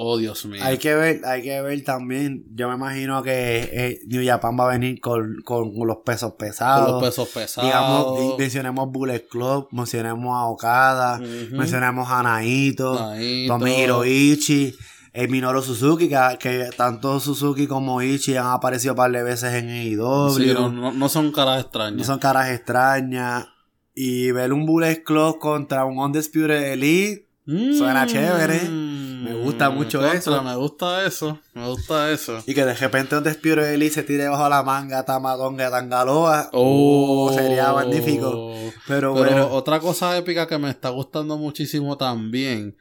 Oh, Dios mío. Hay que ver, hay que ver también. Yo me imagino que eh, New Japan va a venir con, con los pesos pesados. Con los pesos pesados. Digamos, di- mencionemos Bullet Club, mencionemos a Okada, Ujú. mencionemos a Naito, Naito. Tomohiro Ichi, el Minoru Suzuki, que, que tanto Suzuki como Ichi han aparecido un par de veces en AEW. Sí, no, no, no son caras extrañas. No son caras extrañas. Y ver un Bullet Club contra un Undisputed Elite. Suena chévere. Me gusta mucho contra, eso. Me gusta eso. Me gusta eso. Y que de repente Undisputed Elite se tire bajo la manga Tamadonga Tangaloa. Oh, Uh, sería magnífico. Pero, Pero bueno. otra cosa épica que me está gustando muchísimo también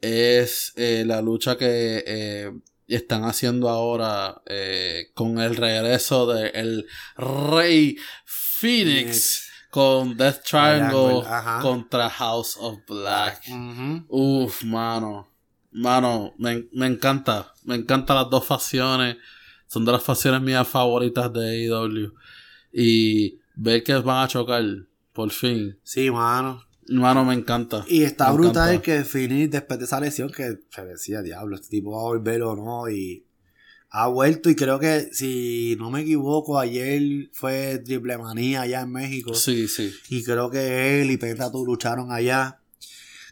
es eh, la lucha que eh, están haciendo ahora eh, con el regreso de el Rey Phoenix con Death Triangle contra House of Black. Ujú. Uf, mano. Mano, me, me encanta. Me encantan las dos facciones. Son de las facciones mías favoritas de AEW. Y ver que van a chocar, por fin. Sí, mano. Mano, me encanta. Y está Me brutal encanta. que Phoenix, después de esa lesión, que se decía, diablo, este tipo va a volver o no. Y ha vuelto. Y creo que, si no me equivoco, ayer fue Triple Manía allá en México. Sí, sí. Y creo que él y Pentatus lucharon allá.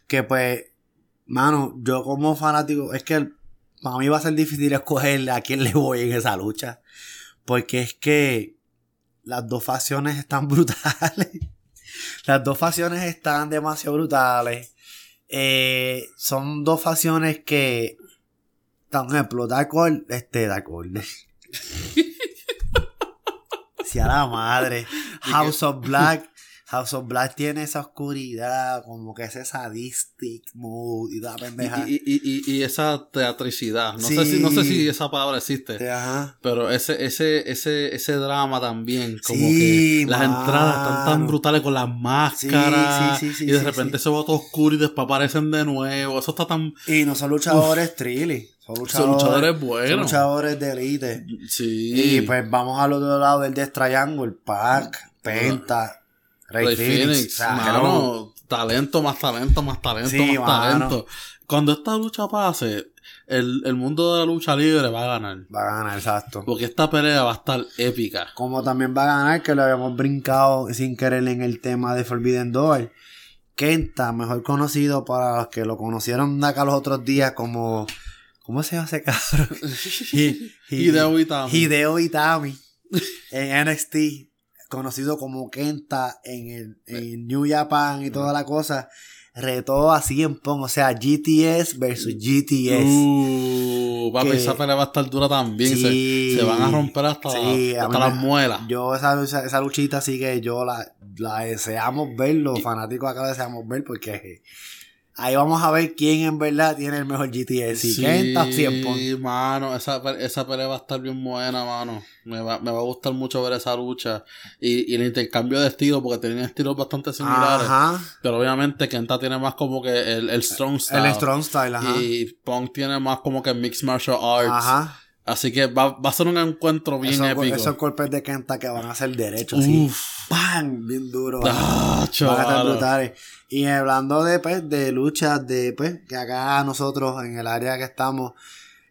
Que pues, mano, yo como fanático, es que para mí va a ser difícil escoger a quién le voy en esa lucha. Porque es que las dos facciones están brutales. Las dos facciones están demasiado brutales. Eh, son dos facciones que, por ejemplo, Dark Order, este Dark Order. si a la madre. House of Black. House of Black tiene esa oscuridad, como que ese sadistic mood y toda pendeja. Y, y, y, y esa teatricidad. No, sé si, no sé si esa palabra existe. Ajá. Pero ese, ese, ese, ese drama también, como Sí, que las mano. entradas están tan brutales con las máscaras. Y de repente se va todo oscuro y después aparecen de nuevo. Eso está tan. Y no son luchadores trilly. Son Son luchadores, luchadores son buenos. luchadores de elite. Sí. Y pues vamos al otro lado del Death Triangle, Pac, Penta, Rey Phoenix. Phoenix, mano, talento, más talento, más talento, Sí, más mano. talento. Cuando esta lucha pase, el, el mundo de la lucha libre va a ganar. Va a ganar, exacto. Porque esta pelea va a estar épica. Como también va a ganar, que lo habíamos brincado sin querer en el tema de Forbidden Door. Kenta, mejor conocido para los que lo conocieron acá los otros días como... ¿Cómo se llama ese cabrón? Hi- hi- Hideo Itami. Hideo Itami. En NXT. Conocido como Kenta en, el, en New Japan y toda la cosa. Retó a CM Punk. O sea, GTS versus GTS. Uh, papi, Que- esa pelea va a estar dura también. Se- Sí. Se, van a romper hasta, Sí, hasta las muelas. Yo esa, lucha- esa luchita sí que yo la, la deseamos ver, los fanáticos acá la deseamos ver porque ahí vamos a ver quién en verdad tiene el mejor GTS. Si Kenta o CM Punk. Sí, mano, esa, esa pelea va a estar bien buena, mano. Me va, me va a gustar mucho ver esa lucha. Y, y el intercambio de estilos, porque tienen estilos bastante similares. Ajá. Pero obviamente Kenta tiene más como que el, el strong style. El Strong Style, ajá. Y Punk tiene más como que mixed martial arts. Ajá. Así que va, va a ser un encuentro bien Esos, épico. esos golpes de Kenta que van a ser derechos, así. Uf. ¡Pam! Bien duro. Ah, Van a estar brutales. Y hablando de, pues, de luchas, de, pues, que acá nosotros, en el área que estamos,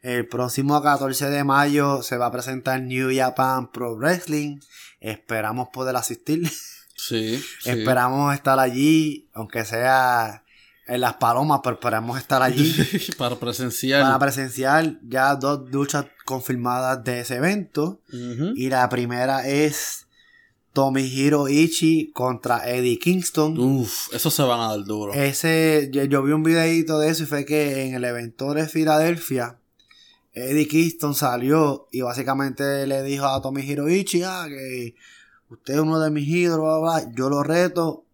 el próximo 14 de mayo se va a presentar New Japan Pro Wrestling. Esperamos poder asistir. Sí, sí. Esperamos estar allí, aunque sea en las palomas, pero esperamos estar allí Para presenciar. para presenciar ya dos luchas confirmadas de ese evento. Y la primera es Tomohiro Ichi contra Eddie Kingston. Uf, eso se van a dar duro. Ese, yo, yo vi un videito de eso y fue que en el evento de Filadelfia, Eddie Kingston salió y básicamente le dijo a Tomohiro Ichi, ah, que usted es uno de mis ídolos, bla, bla, yo lo reto,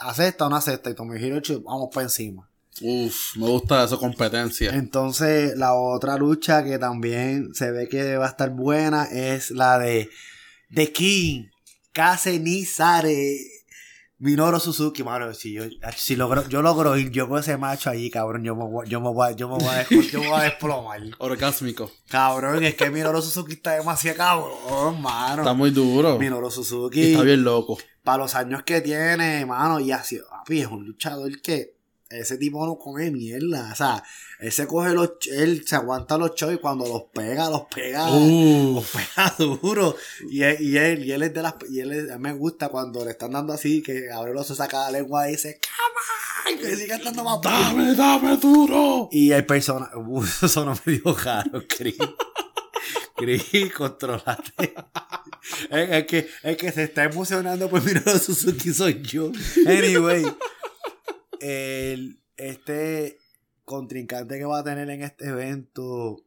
acepta o no acepta, y Tomohiro Ichi, vamos para encima. Uf, me gusta esa competencia. Entonces, la otra lucha que también se ve que va a estar buena es la de The King, Kase Nizare, Minoru Suzuki, mano. Si yo, si logro, yo logro ir yo con ese macho allí, cabrón, yo me voy, yo me voy, yo me voy a, yo me voy a desplomar. Orgásmico. Cabrón, es que Minoru Suzuki está demasiado cabrón, mano. Está muy duro. Minoru Y Suzuki, está bien loco. para los años que tiene, mano, y así, papi, es un luchador que ese tipo no come mierda. O sea, él se coge los, él se aguanta los shows y cuando los pega, los pega, los pega duro. Y él, y él, y él es de las, y él, es- me gusta cuando le están dando así, que abre los ojos, saca la lengua y dice, ¡Come on! Que sigue estando más. Dame, dame duro. Y el personaje, eso no me dio caro, Chris. Chris, controlate. Es, es que, es que se está emocionando por mirar a Suzuki soy yo. Anyway, el, este contrincante que va a tener en este evento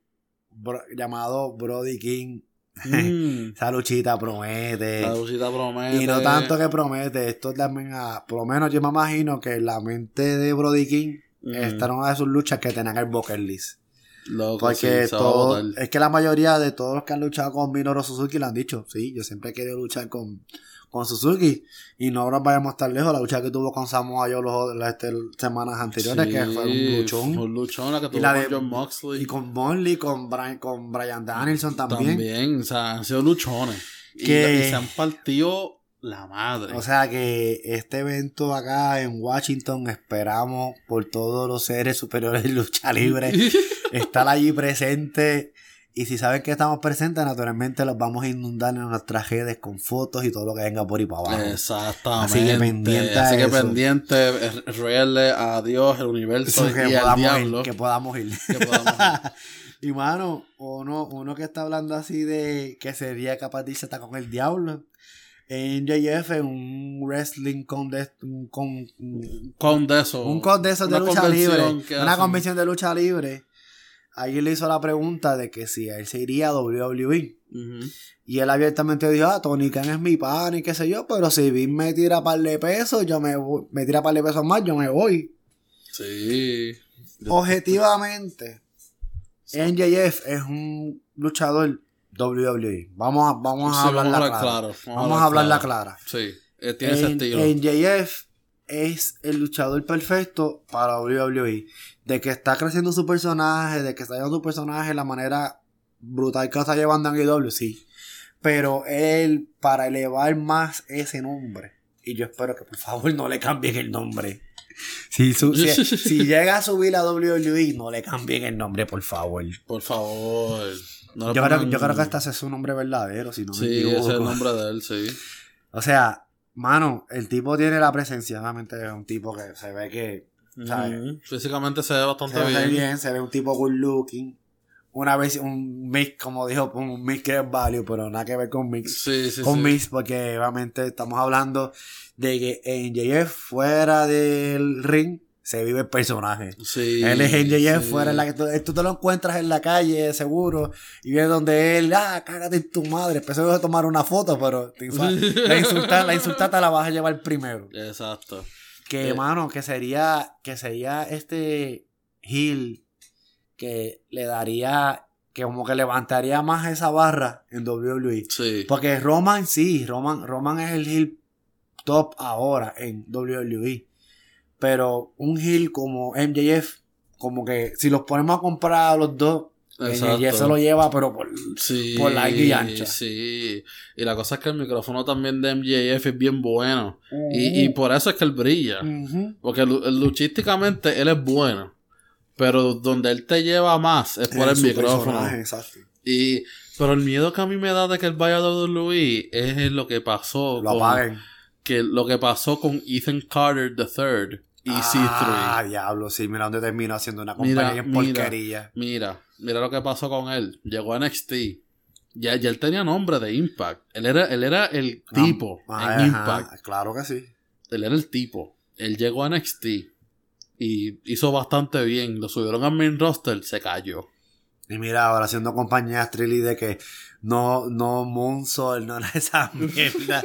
bro- llamado Brody King, Mm. esa luchita promete. La lucita promete. Y no tanto que promete, esto también, a- por lo menos yo me imagino que en la mente de Brody King, Mm. esta era una de sus luchas que tenían el bucket list. Loco, Porque sí, todo, es que la mayoría de todos los que han luchado con Minoru Suzuki lo han dicho, sí, yo siempre he querido luchar con, con Suzuki y no nos vayamos tan lejos, la lucha que tuvo con Samoa Joe los, las este, semanas anteriores, que fue un luchón. Un luchón, la que Y tuvo la con de- John Moxley. Y con Monley, con Brian, con Brian Danielson también. También, o sea, han sido luchones. Y, y se han partido la madre. O sea que este evento acá en Washington esperamos por todos los seres superiores de lucha libre estar allí presente Y si saben que estamos presentes, naturalmente los vamos a inundar en nuestras redes con fotos y todo lo que venga por ahí para abajo. Exactamente. Así que pendiente Así que eso. pendiente, eh, a Dios, el universo Eso, que, y al diablo. ir, que podamos ir. que podamos ir. y mano, uno, uno que está hablando así de que sería capaz de irse hasta con el diablo. En JF, un wrestling con, de, un, con un Con de eso. un con de lucha libre. Una hacen. convención de lucha libre. Alguien le hizo la pregunta de que si él se iría a WWE. Y él abiertamente dijo, ah, Tony Khan es mi pan y qué sé yo, pero si Vince me tira par de pesos, yo me voy, me tira par de pesos más, yo me voy. Sí. Objetivamente, NJF es un luchador WWE. Vamos a, vamos a Sí, hablarla vamos a clara. claro. Vamos a hablarla clara. Sí, eh, tiene ese estilo. NJF es el luchador perfecto para WWE. De que está creciendo su personaje, de que está llevando su personaje de la manera brutal que lo está llevando en AEW, sí. Pero él, para elevar más ese nombre, y yo espero que por favor no le cambien el nombre. Si, su- si, si llega a subir a WWE, no le cambien el nombre, por favor. Por favor. No Yo creo, yo creo que hasta ese es su nombre verdadero, si no me Sí, equivoco. ese es el nombre de él, sí. O sea, mano, el tipo tiene la presencia. Obviamente es un tipo que se ve que. ¿sabes? Físicamente se ve bastante Se ve bien. bien. se ve un tipo good looking. Una vez un mix, como dijo, un mix que es value, pero nada que ver con mix. Sí, sí, con sí. mix, porque obviamente estamos hablando de que en JF fuera del ring se vive el personaje. Sí, Él es en JF sí. fuera en la que tú, tú te lo encuentras en la calle, seguro, y vienes donde él, ah, cágate en tu madre, empezó a tomar una foto, pero te la insulta, la la vas a llevar primero. Exacto. Que, Eh. mano, que sería, que sería este Hill que le daría, que como que levantaría más esa barra en WWE. Sí. Porque Roman sí, Roman, Roman es el Hill top ahora en WWE. Pero un Hill como MJF, como que si los ponemos a comprar a los dos. MJF se lo lleva, pero por... Sí, por larga y ancha. Sí. Y la cosa es que el micrófono también de MJF es bien bueno. Y, y por eso es que él brilla. Porque lu- luchísticamente él es bueno. Pero donde él te lleva más es por En el micrófono. exacto. Y, pero el miedo que a mí me da de que él vaya a WWE es lo que pasó. Lo con, apaguen. que lo que pasó con Ethan Carter III y Ah, C3. diablo, sí, mira dónde terminó haciendo una compañía en porquería. Mira, mira lo que pasó con él. Llegó a NXT. Ya, ya él tenía nombre de Impact. Él era, él era el tipo Ah, en ajá, Impact. Claro que sí. Él era el tipo. Él llegó a NXT y hizo bastante bien. Lo subieron al main roster, se cayó. Y mira, ahora haciendo compañías Trilly de que no, no Moonsol, no esa mierda.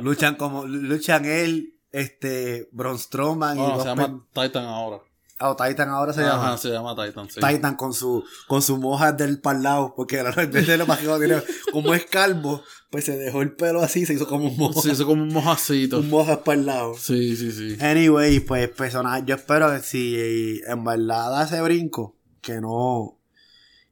luchan como, luchan él, este, Braun Strowman y Bueno, dos se llama Titan ahora. ah, o Titan ahora se Ajá, llama. se llama Titan, sí. Titan con su, con su moja del parlado, porque en vez de lo más que tiene, como es calvo, pues se dejó el pelo así, se hizo como un moja, Sí, hizo como un mojacito. un moja parlado. Sí, sí, sí. Anyway, pues personaje, yo espero que si en verdad da ese brinco, que no,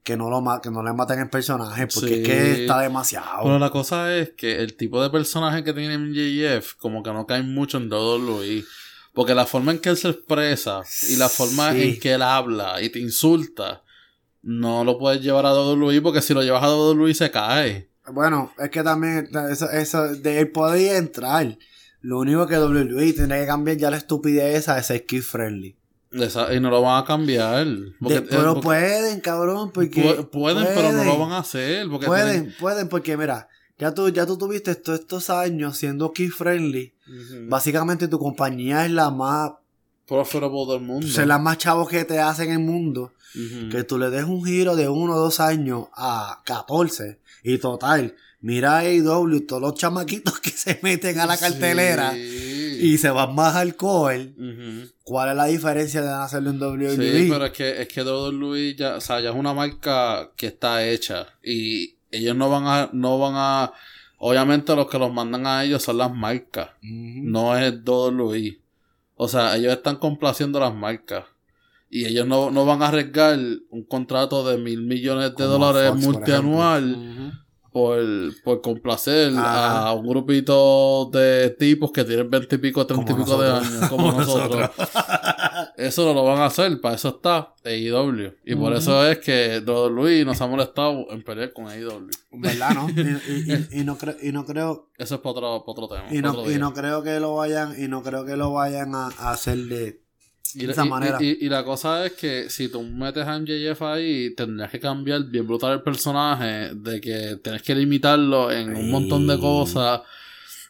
que no lo que no le maten el personaje, porque Sí. es que está demasiado. Pero la cosa es que el tipo de personaje que tiene MJF como que no cae mucho en WWE. Porque la forma en que él se expresa y la forma Sí. en que él habla y te insulta, no lo puedes llevar a WWE porque si lo llevas a WWE se cae. Bueno, es que también eso, eso de él podría entrar. Lo único que WWE tiene que cambiar ya la estupidez esa de ser kid friendly. Esa- y no lo van a cambiar. Porque, eh, porque pueden, cabrón, porque pu- pueden, pero no lo van a hacer. Porque pueden, tienen- pueden, porque mira, ya tú, ya tú tuviste todos estos años siendo kid friendly. Básicamente tu compañía es la más, Profitable del mundo. es la más chavos que te hacen en el mundo. Que tú le des un giro de uno o dos años a 14 y total, mira a AEW, todos los chamaquitos que se meten a la cartelera Sí. Y se van más alcohol, Ujú. ¿cuál es la diferencia de hacerlo en WWE? Sí, pero es que, es que WWE ya, o sea, ya es una marca que está hecha y ellos no van a, no van a, obviamente los que los mandan a ellos son las marcas, Ujú. no es WWE. O sea, ellos están complaciendo las marcas y ellos no, no van a arriesgar un contrato de mil millones de Como dólares Fox, multianual. Por, por complacer a un grupito de tipos que tienen 20 y pico, 30 y pico de años, como nosotros. Eso no lo van a hacer, para eso está AEW. Y por eso es que Luis nos ha molestado en pelear con AEW. ¿Verdad, no? Y, y, no, creo, y no creo... Eso es para otro, otro tema. Y no, y no creo que lo vayan, y no creo que lo vayan a, hacer de... Y, esa manera. Y, la cosa es que si tú metes a MJF ahí, tendrías que cambiar bien brutal el personaje, de que tienes que limitarlo en un montón de cosas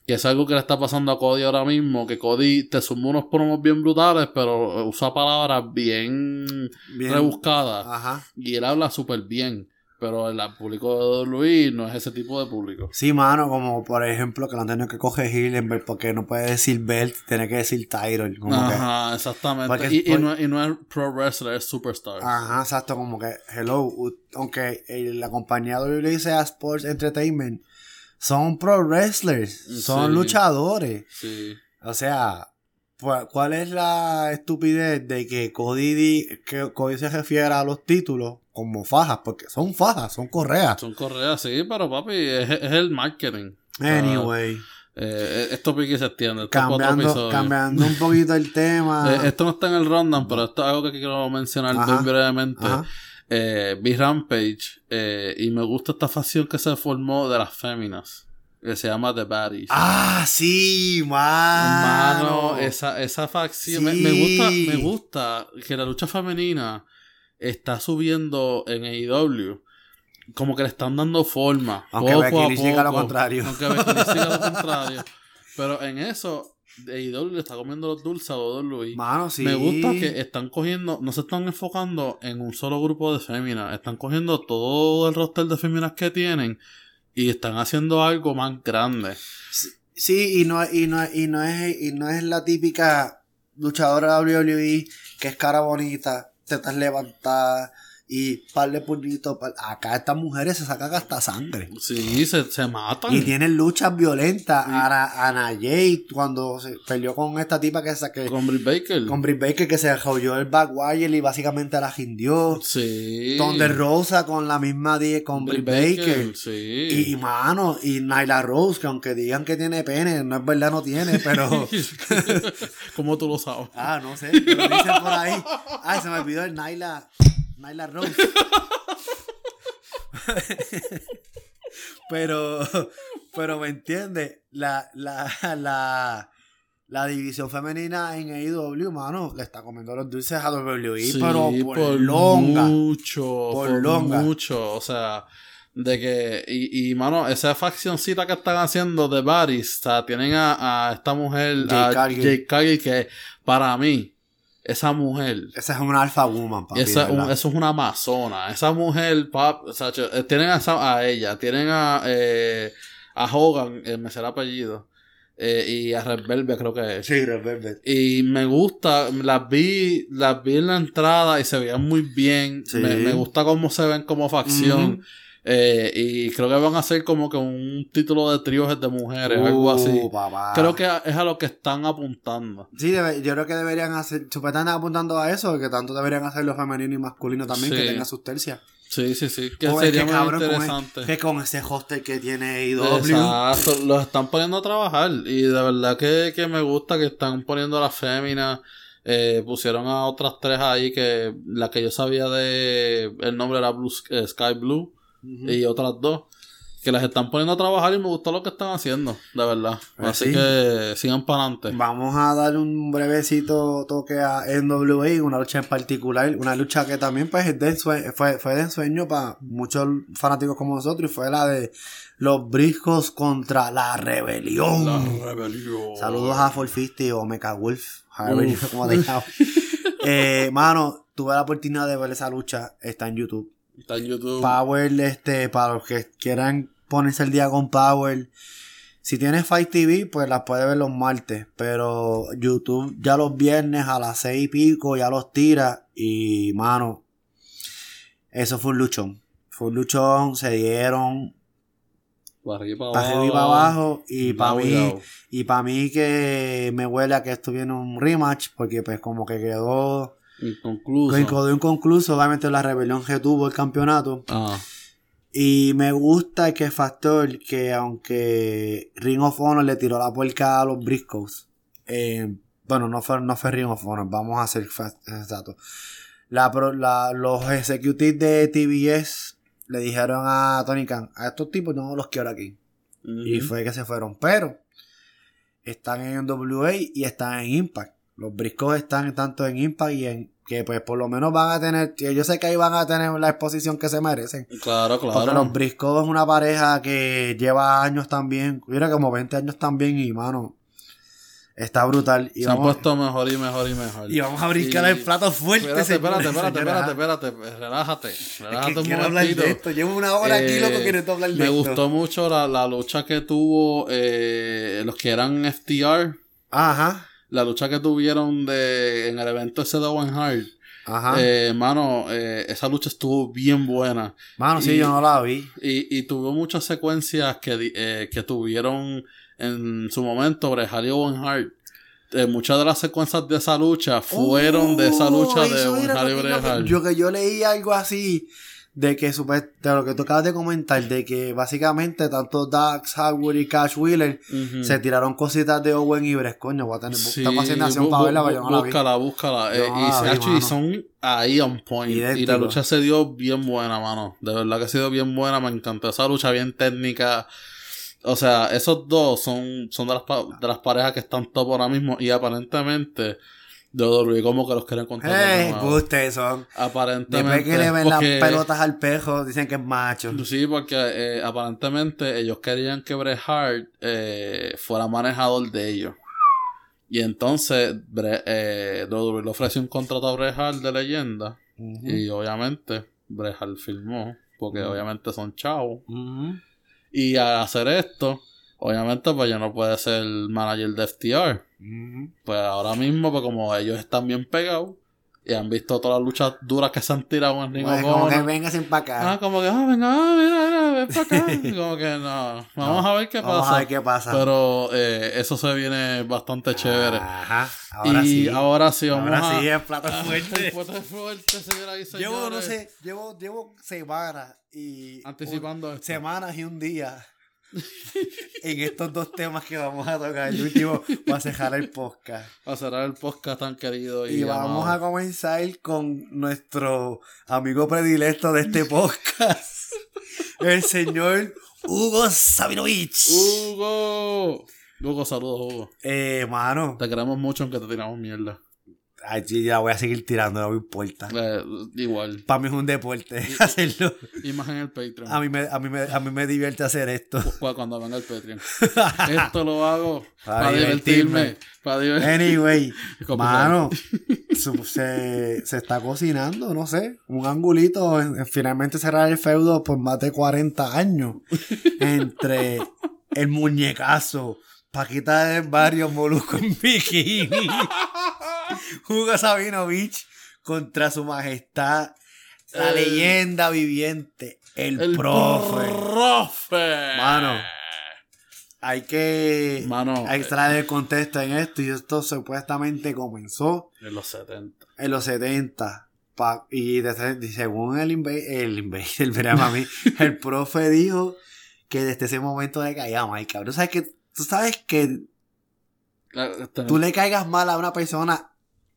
que es algo que le está pasando a Cody ahora mismo, que Cody te suma unos promos bien brutales, pero usa palabras bien, rebuscadas. Ajá. Y él habla súper bien. Pero el público de Luis no es ese tipo de público. Sí, mano, como por ejemplo que no tiene que coger Hillenberg porque no puede decir Belt, tiene que decir Tyrell. Ajá, exactamente. y, no, y, no, es pro wrestler, es superstar. Ajá, exacto, como que, hello, aunque la compañía de Luis sea Sports Entertainment, son pro wrestlers, son luchadores. Sí. O sea, ¿cuál es la estupidez de que Cody, que Cody se refiera a los títulos como fajas? Porque son fajas, son correas. Son correas, sí, pero papi, es, el marketing. Anyway. Eh, esto pique se extiende. Cambiando, cambiando un poquito el tema. Eh, esto no está en el rundown, pero esto es algo que quiero mencionar muy brevemente eh, vi Rampage eh, y me gusta esta facción que se formó de las féminas. Que se llama The Baddies. Ah, sí, mano. Mano, esa, esa facción. Me, gusta, me gusta que la lucha femenina está subiendo en AEW. Como que le están dando forma. Aunque poco a poco. lo contrario. Aunque Becky lo contrario. Pero en eso AEW le está comiendo los dulces a Luis. Mano, sí. Me gusta que están cogiendo, no se están enfocando en un solo grupo de féminas, están cogiendo todo el roster de féminas que tienen y están haciendo algo más grande. Sí, y, no, y, no, y, no es, y no es la típica luchadora WWE que es cara bonita, tetas levantadas y par de puñitos. Acá estas mujeres se sacan hasta sangre. Sí, se, se matan. Y tienen luchas violentas. Ana, Ana Jay, cuando se peleó con esta tipa que se. con Britt Baker. Con Britt Baker, que se joyó el backwire y básicamente la gindió. Sí. Donde Rosa con la misma 10 con Britt, Baker. Sí. Y, mano, y Nyla Rose, que aunque digan que tiene pene, no es verdad, no tiene, pero. ¿Cómo tú lo sabes? Ah, no sé. Lo dicen por ahí. Ay, se me olvidó el Nyla. Nyla Rose. pero, pero me entiende, la, la, la, la división femenina en AEW, mano, le está comiendo los dulces a WWE, pero por, longa. Mucho, por, longa. mucho, o sea, de que, y, y mano, esa faccioncita que están haciendo de Baris, o sea, tienen a, a esta mujer, a Jake Cargill, que para mí, esa mujer. Esa es una alfa woman, papi. Esa, eso es una amazona. Esa mujer, pap, o sea, eh, tienen a, a, ella, tienen a, eh, a Hogan, me será apellido. Eh, y a Red Velvet creo que es. Sí, Red Velvet. Y me gusta, las vi, las vi en la entrada y se veían muy bien. Me, me, gusta cómo se ven como facción. Eh, y creo que van a ser como que un título de tríos de mujeres, algo así. Uh, creo que es a lo que están apuntando. Sí, yo creo que deberían hacer, están apuntando a eso, que tanto deberían hacer los femeninos y masculinos también, que tengan sus tercias. Sí, sí, sí. Que sería muy interesante. que con ese hostel que tiene IW. Exacto, los están poniendo a trabajar. Y de verdad que, que me gusta que están poniendo a las féminas. Eh, pusieron a otras tres ahí que la que yo sabía de el nombre era Blue, eh, Sky Blue y otras dos que las están poniendo a trabajar y me gustó lo que están haciendo, de verdad. Pues Así que sigan para adelante. Vamos a dar un brevecito toque a NWA, una lucha en particular, una lucha que también pues fue, fue de ensueño para muchos fanáticos como nosotros y fue la de los briscos contra la rebelión. La rebelión. Saludos a Forfisti o Mecha Wolf, como eh, mano, tuve la oportunidad de ver esa lucha, está en YouTube. Está en YouTube. Power, este, para los que quieran ponerse el día con Power. Si tienes Fight TV, pues las puedes ver los martes. Pero YouTube ya los viernes a las seis y pico ya los tira. Y mano, eso fue un luchón. Fue un luchón, se dieron. Para arriba y para abajo. Y para mí, y para mí que me huele a que esto viene un rematch. Porque pues como que quedó Inconcluso. Quedó inconcluso, obviamente la rebelión que tuvo el campeonato. Ah. Y me gusta que factor que aunque Ring of Honor le tiró la puerca a los Briscoes, eh, Bueno, no fue, no fue Ring of Honor, vamos a ser fa- exacto. La, los executives de TBS le dijeron a Tony Khan, a estos tipos no los quiero aquí. Y fue que se fueron. Pero están en WA y están en Impact. Los briscos están tanto en Impact y en que pues por lo menos van a tener, yo sé que ahí van a tener la exposición que se merecen. Claro, Porque claro. los briscos es una pareja que lleva años también, mira como 20 años también y mano, está brutal. Y Se han vamos, puesto mejor y mejor y mejor. y vamos a brincar Y- el plato fuerte. Espérate, espérate, espérate, espérate, espérate, relájate. Es Relájate que un quiero hablar de esto. Llevo una hora aquí, Eh, loco, queriendo hablar de Me esto. gustó mucho la, la lucha que tuvo eh, los que eran FTR. Ajá, La lucha que tuvieron de, en el evento ese de Owen Hart. ajá. Eh, mano, eh, esa lucha estuvo bien buena. mano, sí, yo no la vi. Y, y tuvo muchas secuencias que, eh, que tuvieron en su momento Bret Hart y Owen Hart. Muchas de las secuencias de esa lucha fueron de esa lucha Oh, de eso Owen Hart y. Yo que yo leí algo así de que de lo que tú acabas de comentar, de que básicamente tanto Dax Howard y Cash Wheeler se tiraron cositas de Owen y Bres, coño, voy a tener Sí, fascinación para verla, pero yo no la vi. búscala, búscala. Eh, no y, vi, y son ahí on point. Y la lucha se dio bien buena, mano. De verdad que ha sido bien buena. Me encantó esa lucha bien técnica. O sea, esos dos son, son de, las, de las parejas que están top ahora mismo. Y aparentemente, de WWE como que los quieren contar. de Eh, ustedes son. Aparentemente. Después que le ven porque- las pelotas al pejo, dicen que es macho. Sí, porque eh, aparentemente ellos querían que Bret Hart eh, fuera manejador de ellos. Y entonces Bret, eh, WWE le ofreció un contrato a Bret Hart de leyenda. Y obviamente Bret Hart firmó. Porque obviamente son chavos. Y al hacer esto, obviamente pues ya no puede ser el manager de FTR. Pues ahora mismo, pues como ellos están bien pegados. Y han visto todas las luchas duras que se han tirado en Ring Pues, of como que venga sin pa' acá. Ah, como que, ah, venga, ah, mira, mira, ven para acá. como que no. Vamos No, a ver qué Vamos pasa. a ver qué pasa. Pero eh, eso se viene bastante chévere. Ajá, ahora y sí. ahora sí, vamos ahora a. sí, es plato Ah, fuerte. fuerte, fuerte, señoras y señores. Llevo, no sé, llevo, llevo semanas y. Anticipando esto. Semanas y un día. En estos dos temas que vamos a tocar. El último va a cerrar el podcast. A cerrar el podcast tan querido. Y, Y vamos a comenzar con nuestro amigo predilecto de este podcast. el señor Hugo Sabinovich. Hugo. Hugo, saludos, Hugo. Eh, mano. Te queremos mucho aunque te tiramos mierda. Ay, sí, ya voy a seguir tirando, no me importa. Eh, igual. Para mí es un deporte hacerlo. Y más en el Patreon. A mí, me, a, mí me, a mí me divierte hacer esto. Cu- Cuando venga el Patreon. Esto lo hago Para para divertirme. divertirme. Para divertirme. Anyway, mano, se, se está cocinando, no sé, un angulito, en- en finalmente cerrar el feudo por más de 40 años entre el muñecazo, Paquita del barrio, Molusco en bikini, Hugo Sabinovich contra su majestad, la El- leyenda viviente, el, El profe. profe. Mano. Hay que Mano, hay que extraer el contexto en esto y esto supuestamente comenzó En los 70. en los 70 pa- y, desde- y según el inve- el inve- el el profe dijo que desde ese momento le caía mal, cabrón. ¿Sabes que Tú sabes que Eh, ten- tú le caigas mal a una persona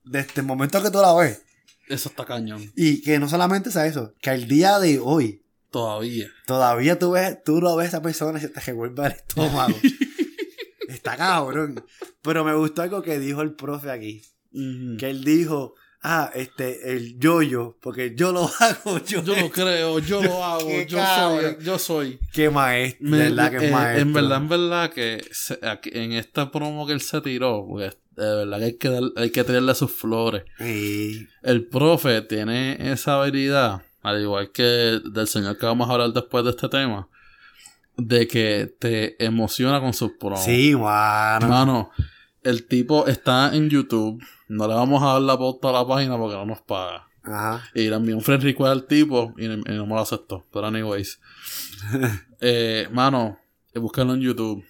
desde el momento que tú la ves Eso está cañón. y que no solamente es eso, que al día de hoy Todavía. todavía tú ves, tú lo ves a esa persona y se te revuelve el estómago. Está cabrón. Pero me gustó algo que dijo el profe aquí. Que él dijo, ah, este, el yo-yo, porque yo lo hago, yo, Yo lo creo, yo lo hago, yo cabrón. soy, yo soy. Qué maestro, Me- verdad que es eh, maestro. En verdad, en verdad que se- aquí- en esta promo que él se tiró, porque de verdad que hay que, dar- hay que tirarle sus flores. Sí. El profe tiene esa habilidad, al igual que del señor que vamos a hablar después de este tema, de que te emociona con sus promos. Sí, mano. Mano, el tipo está en YouTube. No le vamos a dar la pauta a la página porque no nos paga. Ajá. Y le envié un friend request al tipo y, y no me lo aceptó. Pero anyways. eh, mano, búsquenlo en YouTube.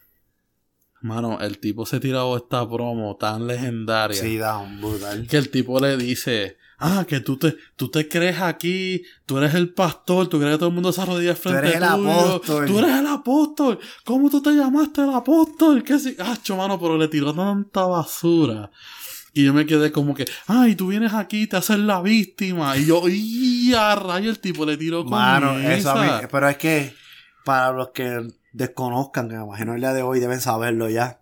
Mano, el tipo se tiró esta promo tan legendaria. Sí, da un brutal. Que el tipo le dice, ah, que tú te, tú te crees aquí, tú eres el pastor, tú crees que todo el mundo se arrodilla frente eres el tuyo, apóstol. Tú eres el apóstol. ¿Cómo tú te llamaste el apóstol? Que sí? Ah, mano, pero le tiró tanta basura. Y yo me quedé como que, ay, tú vienes aquí, te haces la víctima. Y yo, y a rayo el tipo le tiró con Mano, eso a mí, pero es que para los que desconozcan, que me imagino el día de hoy deben saberlo ya.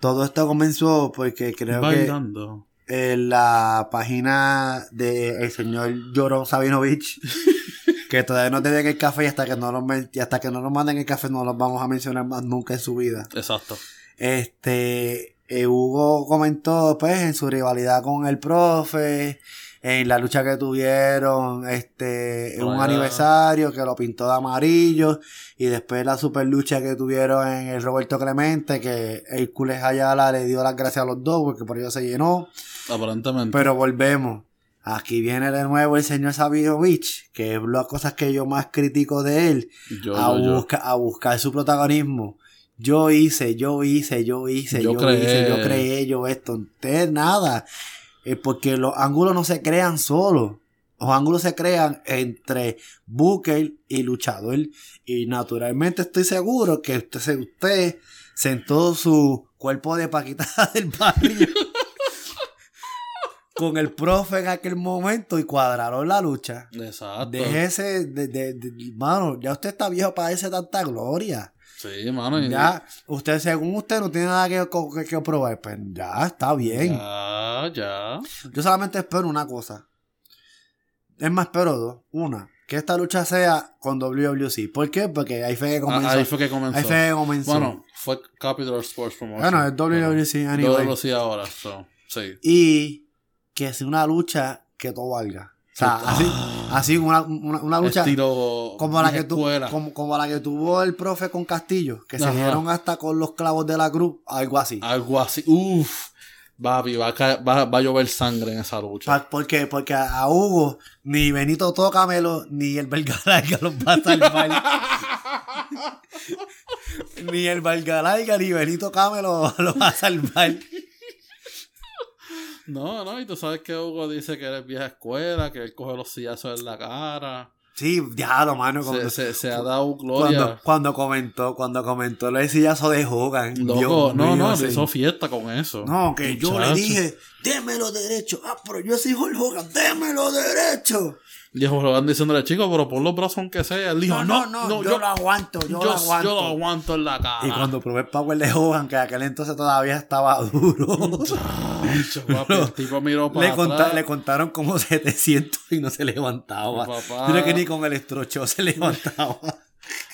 Todo esto comenzó porque creo que Bailando. en la página de el señor Llorón Sabinovich, que todavía no te den el café y hasta que no y hasta que no nos manden el café no los vamos a mencionar más nunca en su vida. Exacto. Este, eh, Hugo comentó, pues, en su rivalidad con el profe, en la lucha que tuvieron, este, en un aniversario que lo pintó de amarillo, y después la super lucha que tuvieron en el Roberto Clemente, que Hércules Ayala le dio las gracias a los dos, porque por ello se llenó. Aparentemente. Pero volvemos. Aquí viene de nuevo el señor Sabinovich, que es las cosas que yo más critico de él yo, a, yo, yo. busca- a buscar su protagonismo. Yo hice, yo hice, yo hice, Yo hice, yo creé, yo esto. Usted nada. Eh, porque los ángulos no se crean solos. Los ángulos se crean entre Booker y luchador. Y naturalmente estoy seguro que usted, se- usted sentó su cuerpo de paquita del barrio con el profe en aquel momento y cuadraron la lucha. Exacto. Déjese de, de, de- mano, ya usted está viejo para ese tanta gloria. Sí, mano. Ya, usted, según usted, no tiene nada que, que, que probar. Pues ya, está bien. Ya, ya. Yo solamente espero una cosa. Es más, espero dos. Una, que esta lucha sea con WWC. ¿Por qué? Porque ahí fue que comenzó. Ah, ahí fue que comenzó. Ahí fue que comenzó. Bueno, fue Capital Sports Promotion. Bueno, es WWC, anyway. WWC ahora, so, sí. Y que sea una lucha que todo valga. Sea, así, Ah. así una, una, una lucha. Estilo Como la, que tu- como, como la que tuvo el profe con Castillo, que se dieron hasta con los clavos de la cruz, algo así. Algo así. Uf. Papi, va a, caer- va, va a llover sangre en esa lucha. ¿Por qué? Porque a a Hugo, ni Benito Tócamelo, ni el Valgalarga los va a salvar. ni el Valgalarga, ni Benito Camelo los va a salvar. No, no, y tú sabes que Hugo dice que eres vieja escuela, que él coge los sillazos en la cara. Sí, diablo, mano. Se, Cuando, se, se ha dado cuando, gloria. cuando comentó, cuando comentó el sillazo de Hogan. Loco, Dios no, mío, no, le hizo fiesta con eso. No, que yo le dije, démelo derecho. Ah, pero yo soy Hulk Hogan, démelo derecho. Dijo Rogan diciéndole, chico, pero pon los brazos aunque sea. Él dijo, no, no, yo, lo aguanto, yo, yo, lo aguanto. yo lo aguanto en la cara. Y cuando probé el power de Hogan, que aquel entonces todavía estaba duro, Chacho, papi, el tipo miró para le, conta- atrás. le contaron como 700 y no se levantaba. Mira que ni con el estrocho se levantaba.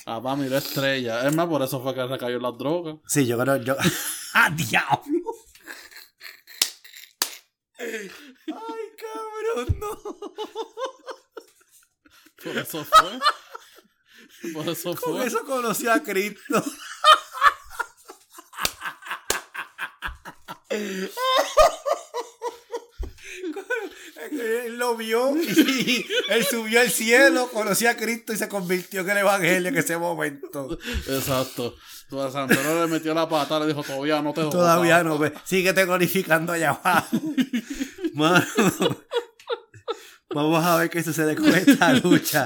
Papá miró estrella. Es más, por eso fue que recayó en las drogas. Sí, yo creo, yo... ¡Ah, diablo! ¡Ay, cabrón, no! Por eso fue. Por eso Con fue. eso conocí a Cristo. Él lo vio y él subió al cielo, conoció a Cristo y se convirtió en el Evangelio en ese momento. Exacto. Tú a Santoro le metió la pata, le dijo, todavía no te. Todavía no ve. Síguete glorificando allá abajo. Mano, vamos a ver qué sucede con esta lucha.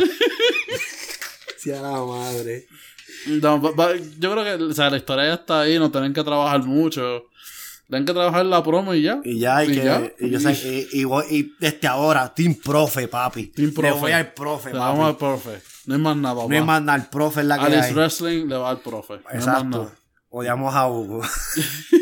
Sea la madre. No, yo creo que o sea, la historia ya está ahí, no tienen que trabajar mucho. Tienen que trabajar la promo y ya. Y ya hay ¿Y que. ya? Y, yo sé- y, y voy- y desde ahora, Team Profe, papi. Team Le Profe. voy al profe, Le papi. vamos al profe. No hay más nada, papá. No hay más nada, el profe es la que Alice hay. Wrestling le va al profe. No hay más Exacto. nada. Odiamos a Hugo.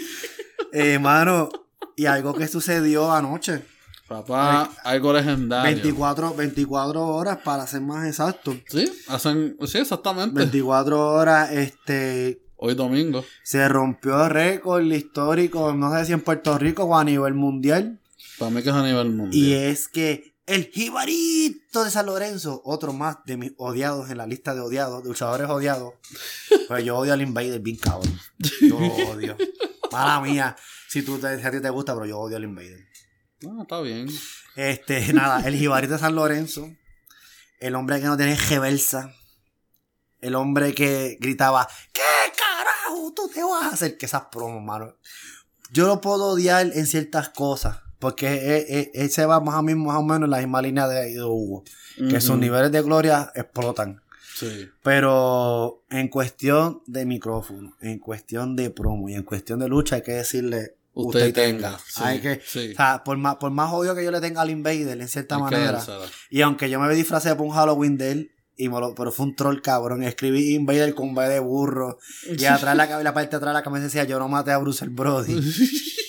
eh, mano, y algo que sucedió anoche. Papá, algo legendario. 24, 24 horas para ser más exacto. Sí, hacen. Sí, exactamente. 24 horas, este. Hoy domingo. Se rompió el récord histórico, no sé si en Puerto Rico o a nivel mundial. Para mí que es a nivel mundial. Y es que el jibarito de San Lorenzo, otro más de mis odiados en la lista de odiados, de luchadores odiados. Pues yo odio al Invader bien cabrón. Yo lo odio. Mala mía. Si, tú te, si a ti te gusta, pero yo odio al Invader. No, está bien. Este, nada, el jibarito de San Lorenzo. El hombre que no tiene reversa. El hombre que gritaba, ¿qué carajo tú te vas a hacer? Que esas promos, mano. Yo lo puedo odiar en ciertas cosas. Porque él, él- él se va más o, menos, más o menos en la misma línea de, de Hugo. Que sus niveles de gloria explotan. Sí. Pero en cuestión de micrófono, en cuestión de promo y en cuestión de lucha, hay que decirle Usted usted, tenga, tenga. sí, Hay que, sí. o sea, por más, por más odio que yo le tenga al Invader, en cierta Hay manera, y aunque yo me disfracé por un Halloween de él, y me lo- pero fue un troll cabrón, escribí Invader con B de burro, y atrás la, cab- la parte de atrás de la camisa decía, yo no maté a Bruce el Brody.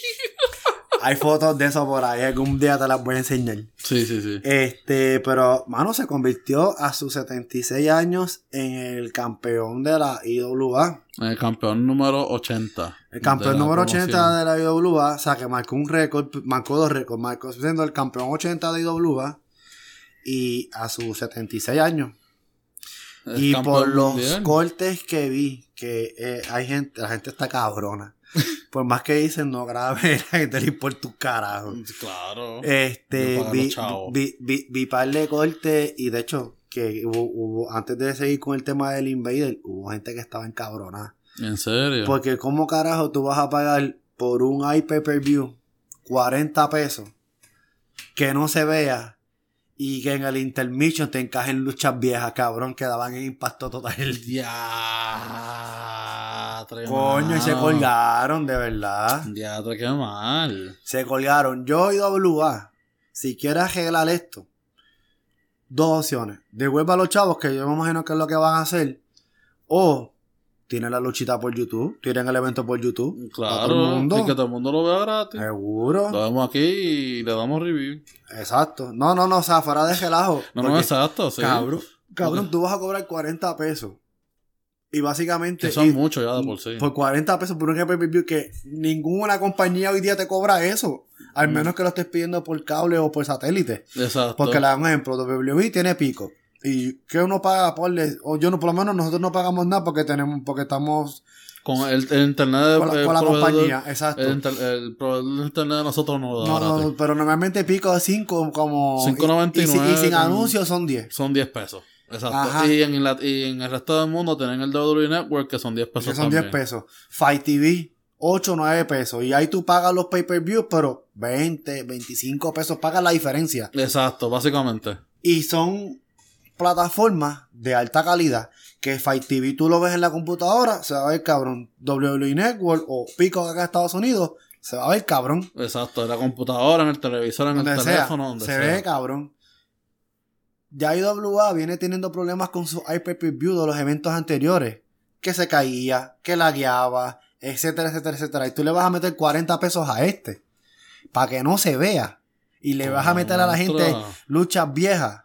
Hay fotos de eso por ahí, algún día te las voy a enseñar. Sí, sí, sí. Este, pero, mano, se convirtió a sus 76 años en el campeón de la IWA. El campeón número 80. El campeón número promoción. 80 de la IWA, o sea, que marcó un récord, marcó dos récords, marcó siendo el campeón 80 de IWA y a sus 76 años. El y por los mundial. cortes que vi, que eh, hay gente, la gente está cabrona. por más que dicen no grave, la gente le importa un carajo. Claro. Este, vi, vi, vi, vi par de cortes y de hecho, que hubo, hubo- antes de seguir con el tema del Invader, hubo gente que estaba encabronada. ¿En serio? Porque ¿cómo carajo tú vas a pagar por un iPay-Per-View 40 pesos que no se vea y que en el intermission te encajen luchas viejas, cabrón, que daban en impacto total? Diatre, Coño, y se colgaron, de verdad. Diatre, qué mal. Se colgaron. Yo y WA, si quieres arreglar esto, dos opciones. Devuelva a los chavos, que yo me imagino que es lo que van a hacer. O tienen la luchita por YouTube, tienen el evento por YouTube. para todo el Claro. mundo. Y que todo el mundo lo vea gratis. Seguro. Lo vemos aquí y le damos review. Exacto. No, no, no, o sea, fuera de relajo. No, no, exacto. Sí. Cabrón, cabrón, tú vas a cobrar 40 pesos. Y básicamente. Que son muchos ya de por sí. Por 40 pesos por un pay-per-view que ninguna compañía hoy día te cobra eso. Al Mm. menos que lo estés pidiendo por cable o por satélite. Exacto. Porque le dan un ejemplo, WWE tiene pico. Y que uno paga por o yo no, por lo menos nosotros no pagamos nada porque tenemos, porque estamos Con el, el internet de con la, el con la compañía, exacto. El, el de internet de nosotros no lo da no, no, pero normalmente pico de 5 como... y- 5.99 Y, y sin anuncios son 10. Son 10 pesos. Exacto. Y en, la- y en el resto del mundo tienen el WWE Network que son 10 pesos Que son también. 10 pesos. Fight TV, 8, 9 pesos. Y ahí tú pagas los pay-per-views, pero 20, 25 pesos pagas la diferencia. Exacto, básicamente. Y son plataformas de alta calidad. Que Fight TV tú lo ves en la computadora, se va a ver cabrón. WWE Network o Pico acá en Estados Unidos, se va a ver cabrón. Exacto. En la computadora, en el televisor, en Donde el sea, teléfono, donde se sea. ve cabrón. Ya IWA viene teniendo problemas con su iPay-Per-View de los eventos anteriores. Que se caía, que la guiaba, etcétera, etcétera, etcétera. Y tú le vas a meter 40 pesos a este. Para que no se vea. Y le vas a meter a la gente luchas viejas.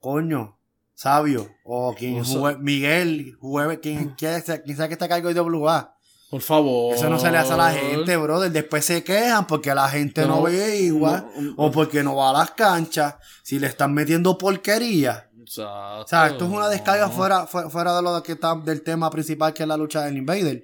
Coño, sabio. O quien O sea- jugue- Miguel, juegue, quien, quien quien sea que está a cargo de IWA. Por favor. Eso no se le hace a la gente, brother. Después se quejan porque la gente no, No, ve igual. no, o porque no va a las canchas. Si le están metiendo porquería. Exacto. O sea, esto es una descarga fuera, fuera, fuera de lo que está del tema principal que es la lucha del Invader.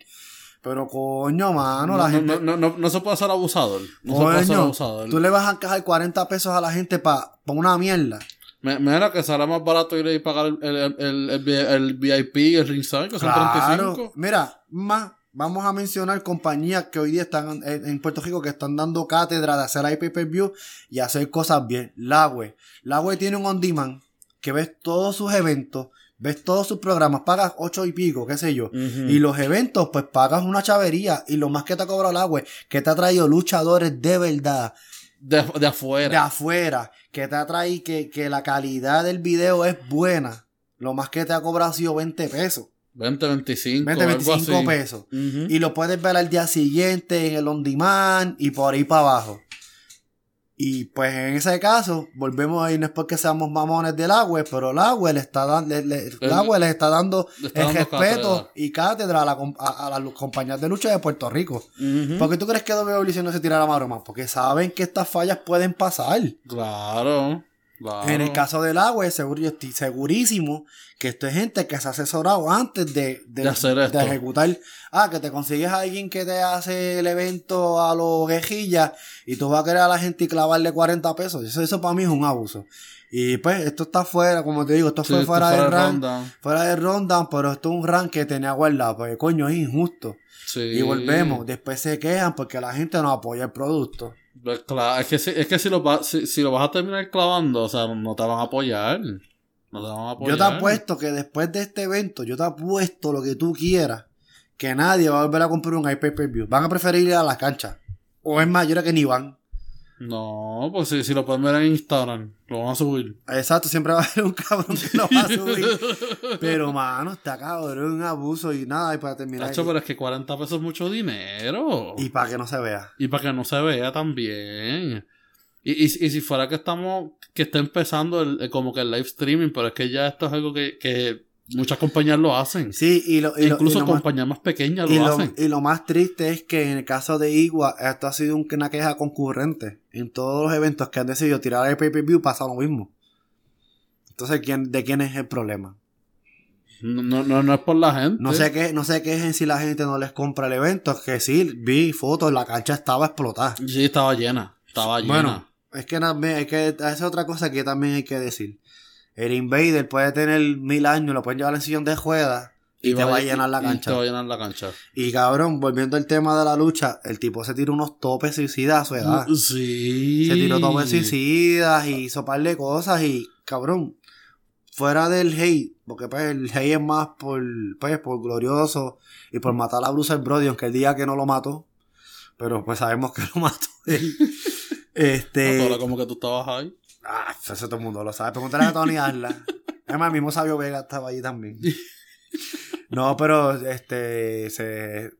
Pero coño, mano, No, la no, gente. no, no, no se puede ser abusador. No se puede ser Coño, abusador. tú le vas a encajar 40 pesos a la gente para una mierda. Mira que será más barato ir y pagar el, el, el, el, el VIP, el ringside, que son 35. Mira, más, vamos a mencionar compañías que hoy día están en, Puerto Rico que están dando cátedra de hacer pay per view y hacer cosas bien. Lagüe. Lagüe tiene un on demand que ves todos sus eventos, ves todos sus programas, pagas ocho y pico, qué sé yo. Y los eventos, pues pagas una chavería. Y lo más que te ha cobrado Lagüe, que te ha traído luchadores de verdad, de, de afuera. de afuera, que te ha traído que, que la calidad del video es buena. Lo más que te ha cobrado ha sido 20 pesos. 20, 25. 20, algo 25 así. pesos. Y lo puedes ver al día siguiente en el on demand y por ahí para abajo. Y pues en ese caso, volvemos a ir, no es porque seamos mamones del agua, pero el agua le está dando, le, le- el agua le está dando Le está el dando respeto cátedra. y cátedra a, la a, a las compañías de lucha de Puerto Rico. Ujú. ¿Por qué tú crees que WWE no se tira la maroma? Porque saben que estas fallas pueden pasar. Claro. claro. En el caso del agua, seguro, yo estoy segurísimo que esto es gente que se ha asesorado antes de, de, De hacer esto. de ejecutar. Ah, que te consigues a alguien que te hace el evento a los guejillas y tú vas a querer a la gente y clavarle 40 pesos. Eso, eso para mí es un abuso. Y pues esto está fuera, como te digo, esto Sí, fue fuera, de ronda. fuera del rundown, pero esto es un rank que tenía guardado, porque coño es injusto. Sí. Y volvemos, después se quejan porque la gente no apoya el producto. Pues claro, es que, si, es que si, lo si, si lo vas a terminar clavando, o sea, no te van a apoyar. A apoyar. Yo te apuesto que después de este evento, yo te apuesto lo que tú quieras, que nadie va a volver a comprar un iPay per view. Van a preferir ir a la cancha. O es creo que ni van. No, pues si, si lo pueden ver en Instagram, lo van a subir. Exacto, siempre va a haber un cabrón que lo va a subir. Pero, mano, está cabrón, un abuso y nada, y para terminar. Pero es que 40 pesos es mucho dinero. Y para que no se vea. Y para que no se vea también. Y, y, y si fuera que estamos, que está empezando el, el- como que el live streaming, pero es que ya esto es algo que, que muchas compañías lo hacen. Sí, y lo, y Incluso lo compañías más pequeñas lo, hacen. y lo más triste es que en el caso de Igua, esto ha sido un- una queja concurrente. En todos los eventos que han decidido tirar el pay-per-view pasa lo mismo. Entonces, ¿quién, ¿de quién es el problema? No, no, no, no es por la gente. No sé qué, no sé qué es si la gente no les compra el evento. Que sí, vi fotos, la cancha estaba explotada. Sí, estaba llena. Estaba llena. Bueno, es que también hay que, esa es otra cosa que también hay que decir. El Invader puede tener mil años, lo pueden llevar en sillón de juega y, te va a llenar la y cancha. te va a llenar la cancha. Y cabrón, volviendo al tema de la lucha, el tipo se tiró unos topes suicidas a su edad. Sí. Se tiró topes suicidas y hizo par de cosas y cabrón, fuera del hate, porque pues el hate es más por, pues, por glorioso y por matar a Bruce Brody, aunque el día que no lo mató, pero pues sabemos que lo mató él. Este. No, como que tú estabas ahí. Ah, eso todo el mundo lo sabe. Pregúntale a Tony Arla. Además, el mismo Sabio Vega estaba allí también. No, pero este se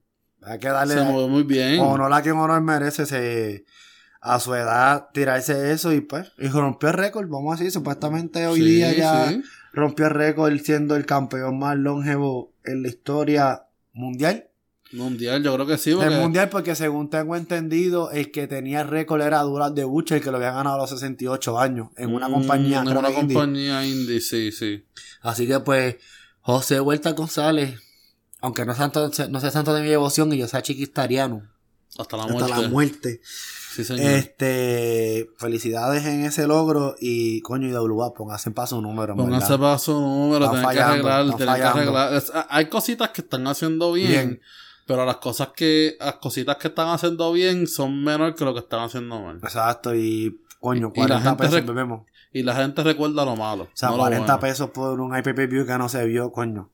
hay que darle Se movió muy bien. honor a quien honor merece se a su edad tirarse eso y pues y rompió el récord, vamos a decir, supuestamente hoy Sí, día ya sí. rompió el récord siendo el campeón más longevo en la historia mundial. Mundial, yo creo que sí. Porque mundial porque según tengo entendido el que tenía el récord era Duras de Butcher que lo había ganado a los 68 años en una Mm, compañía En una indie. compañía indie, sí, sí. Así que pues, José Huerta González, aunque no, santo, no sea santo de mi devoción y yo sea chiquistariano, Hasta la hasta muerte. la muerte. Sí, señor. Este, felicidades en ese logro y coño, IWA, póngase en paso un número, Pónganse su número, tienen que arreglar, tienen que arreglar. Hay cositas que están haciendo bien, Bien. Pero las cosas que, las cositas que están haciendo bien son menor que lo que están haciendo mal. Exacto, y coño, Y la 40 gente pesos, bebemos. Y la gente recuerda lo malo. O sea, no lo 40 bueno. pesos por un IPPV que no se vio, coño.